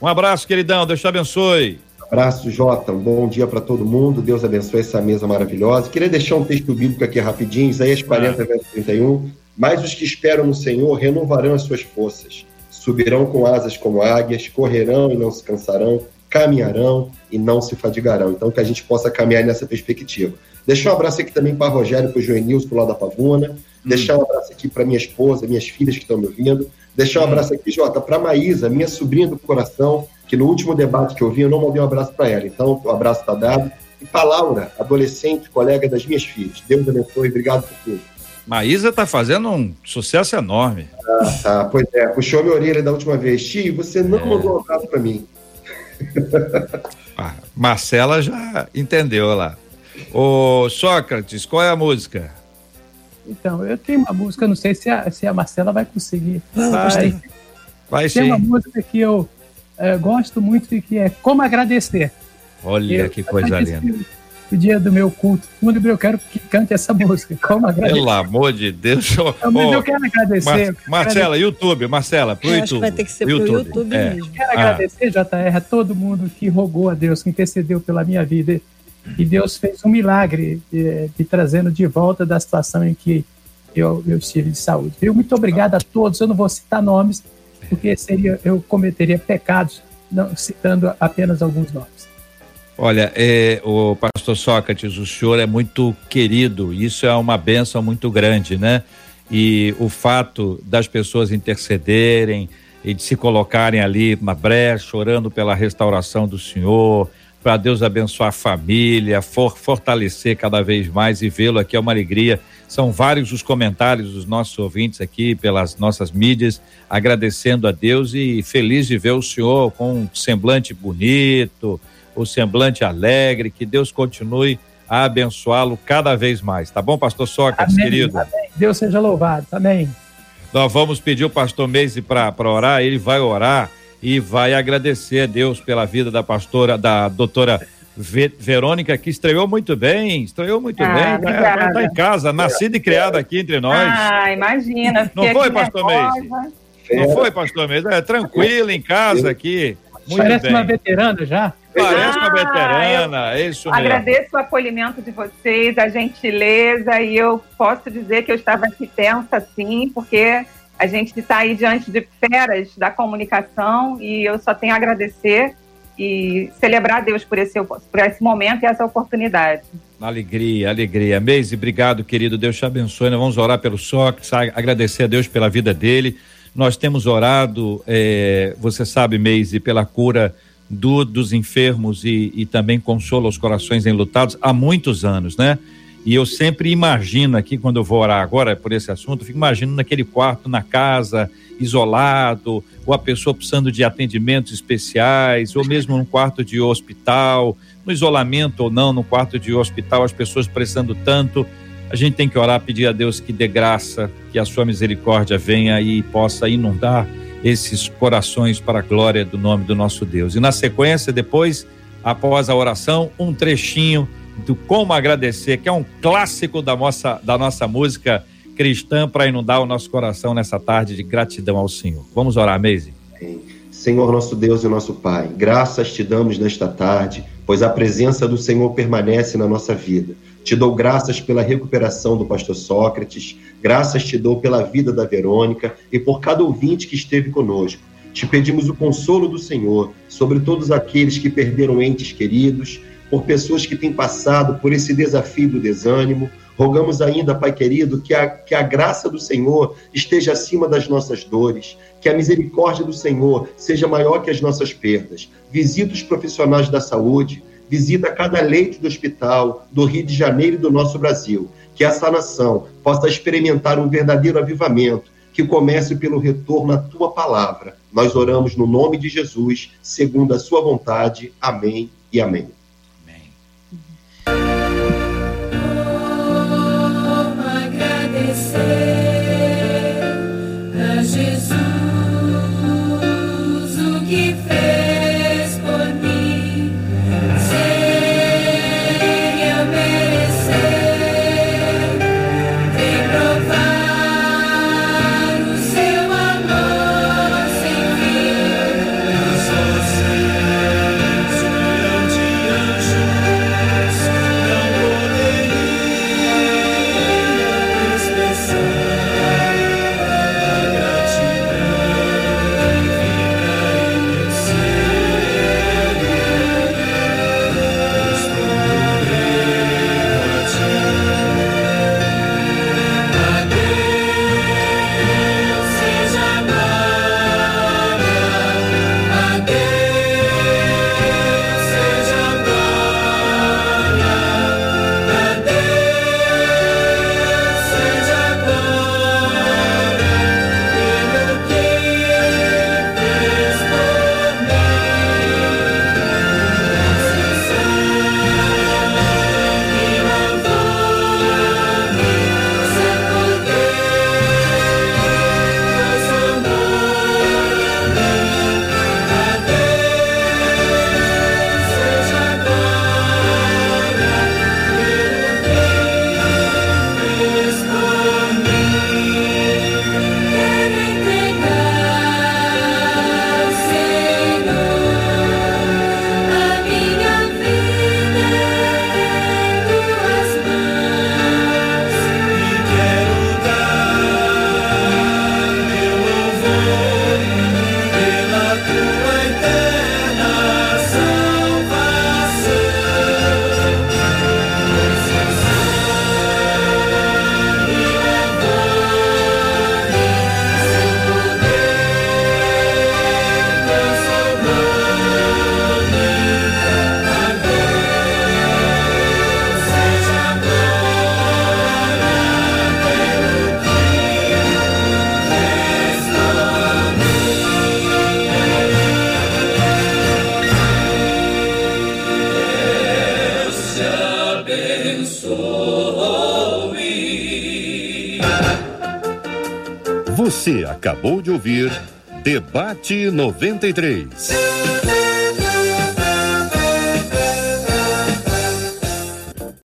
Speaker 2: um abraço, queridão, Deus te abençoe.
Speaker 6: Abraço, Jota. Um bom dia para todo mundo. Deus abençoe essa mesa maravilhosa. Queria deixar um texto bíblico aqui rapidinho, Isaías 40, verso 31. Mas os que esperam no Senhor renovarão as suas forças. Subirão com asas como águias, correrão e não se cansarão, caminharão e não se fadigarão. Então, que a gente possa caminhar nessa perspectiva. Deixar um abraço aqui também para Rogério, para o Joenilson, pro lado da Pavuna. Deixar um abraço aqui para minha esposa, minhas filhas que estão me ouvindo. Deixar um abraço aqui, Jota, para Maísa, minha sobrinha do coração, que no último debate que eu vi, eu não mandei um abraço para ela. Então, o abraço está dado. E para Laura, adolescente, colega das minhas filhas. Deus abençoe, obrigado por tudo.
Speaker 2: Maísa tá fazendo um sucesso enorme.
Speaker 6: Ah, tá, pois é, puxou minha orelha da última vez. Tio, você não
Speaker 2: É.
Speaker 6: mandou um abraço para mim.
Speaker 2: Ah, Marcela já entendeu lá. Ô Sócrates, qual é a música?
Speaker 5: Então, eu tenho uma música, não sei se a, se a Marcela vai conseguir.
Speaker 4: Vamos,
Speaker 2: Vai.
Speaker 4: pastor.
Speaker 2: Vai
Speaker 5: Tem uma
Speaker 2: sim.
Speaker 5: música que eu eh, gosto muito e que é Como Agradecer.
Speaker 2: Olha
Speaker 5: Eu-
Speaker 2: que coisa linda.
Speaker 5: Dia do meu culto fúnebre, eu quero que cante essa música. Como agradecer.
Speaker 2: Pelo amor de Deus.
Speaker 5: Não, mas eu quero agradecer.
Speaker 2: Mar Marcela, YouTube, Marcela, pro
Speaker 4: Eu
Speaker 2: YouTube.
Speaker 4: acho que vai ter que ser pro
Speaker 2: YouTube,
Speaker 4: YouTube
Speaker 2: é.
Speaker 4: mesmo.
Speaker 5: Quero
Speaker 2: Ah.
Speaker 5: agradecer, JR, a todo mundo que rogou a Deus, que intercedeu pela minha vida. E Deus fez um milagre eh, me trazendo de volta da situação em que eu, eu estive de saúde. Viu? Muito obrigado a todos. Eu não vou citar nomes, porque seria, eu cometeria pecados não, citando apenas alguns nomes.
Speaker 2: Olha, é, o pastor Sócrates, o senhor é muito querido, isso é uma benção muito grande, né? E o fato das pessoas intercederem e de se colocarem ali na brecha, orando pela restauração do senhor, para Deus abençoar a família, for, fortalecer cada vez mais e vê-lo aqui é uma alegria. São vários os comentários dos nossos ouvintes aqui pelas nossas mídias, agradecendo a Deus e feliz de ver o senhor com um semblante bonito, o semblante alegre, que Deus continue a abençoá-lo cada vez mais. Tá bom, pastor Sócrates,
Speaker 5: Amém,
Speaker 2: querido?
Speaker 5: amém. Deus seja louvado. Amém.
Speaker 2: Nós vamos pedir o pastor Meise para orar, ele vai orar e vai agradecer a Deus pela vida da pastora, da doutora Ve- Verônica, que estreou muito bem, estreou muito
Speaker 7: Ah,
Speaker 2: bem,
Speaker 7: obrigada.
Speaker 2: está em casa, nascida e criada aqui entre nós.
Speaker 7: Ah, imagina.
Speaker 2: Não foi, pastor
Speaker 7: nervosa.
Speaker 2: Não foi, pastor Meise? É tranquilo em casa aqui. Muito
Speaker 5: Parece
Speaker 2: bem.
Speaker 5: uma veterana já.
Speaker 2: Parece uma
Speaker 7: Ah,
Speaker 2: veterana, é isso mesmo.
Speaker 7: Agradeço o acolhimento de vocês, a gentileza, e eu posso dizer que eu estava aqui tensa, sim, porque a gente está aí diante de feras da comunicação e eu só tenho a agradecer e celebrar a Deus por esse, por esse momento e essa oportunidade.
Speaker 2: Alegria, alegria. Meise, obrigado, querido. Deus te abençoe. Nós vamos orar pelo Sócrates, agradecer a Deus pela vida dele. Nós temos orado, eh, você sabe, Meise, pela cura do- dos enfermos e, e também consola os corações enlutados há muitos anos, né? E eu sempre imagino aqui, quando eu vou orar agora por esse assunto, fico imaginando naquele quarto na casa, isolado, ou a pessoa precisando de atendimentos especiais, ou mesmo num quarto de hospital, no isolamento ou não, no quarto de hospital, as pessoas precisando tanto. A gente tem que orar, pedir a Deus que dê graça, que a sua misericórdia venha e possa inundar esses corações para a glória do nome do nosso Deus. E na sequência, depois, após a oração, um trechinho do Como Agradecer, que é um clássico da nossa, da nossa música cristã para inundar o nosso coração nessa tarde de gratidão ao Senhor. Vamos orar, Meise.
Speaker 6: Senhor nosso Deus e nosso Pai, graças te damos nesta tarde, pois a presença do Senhor permanece na nossa vida. Te dou graças pela recuperação do pastor Sócrates, graças te dou pela vida da Verônica e por cada ouvinte que esteve conosco. Te pedimos o consolo do Senhor sobre todos aqueles que perderam entes queridos, por pessoas que têm passado por esse desafio do desânimo. Rogamos ainda, Pai querido, que a, que a graça do Senhor esteja acima das nossas dores, que a misericórdia do Senhor seja maior que as nossas perdas. Visita os profissionais da saúde, visita cada leito do hospital do Rio de Janeiro e do nosso Brasil. Que essa nação possa experimentar um verdadeiro avivamento, que comece pelo retorno à tua palavra. Nós oramos no nome de Jesus, segundo a sua vontade. Amém e amém.
Speaker 1: Debate 93.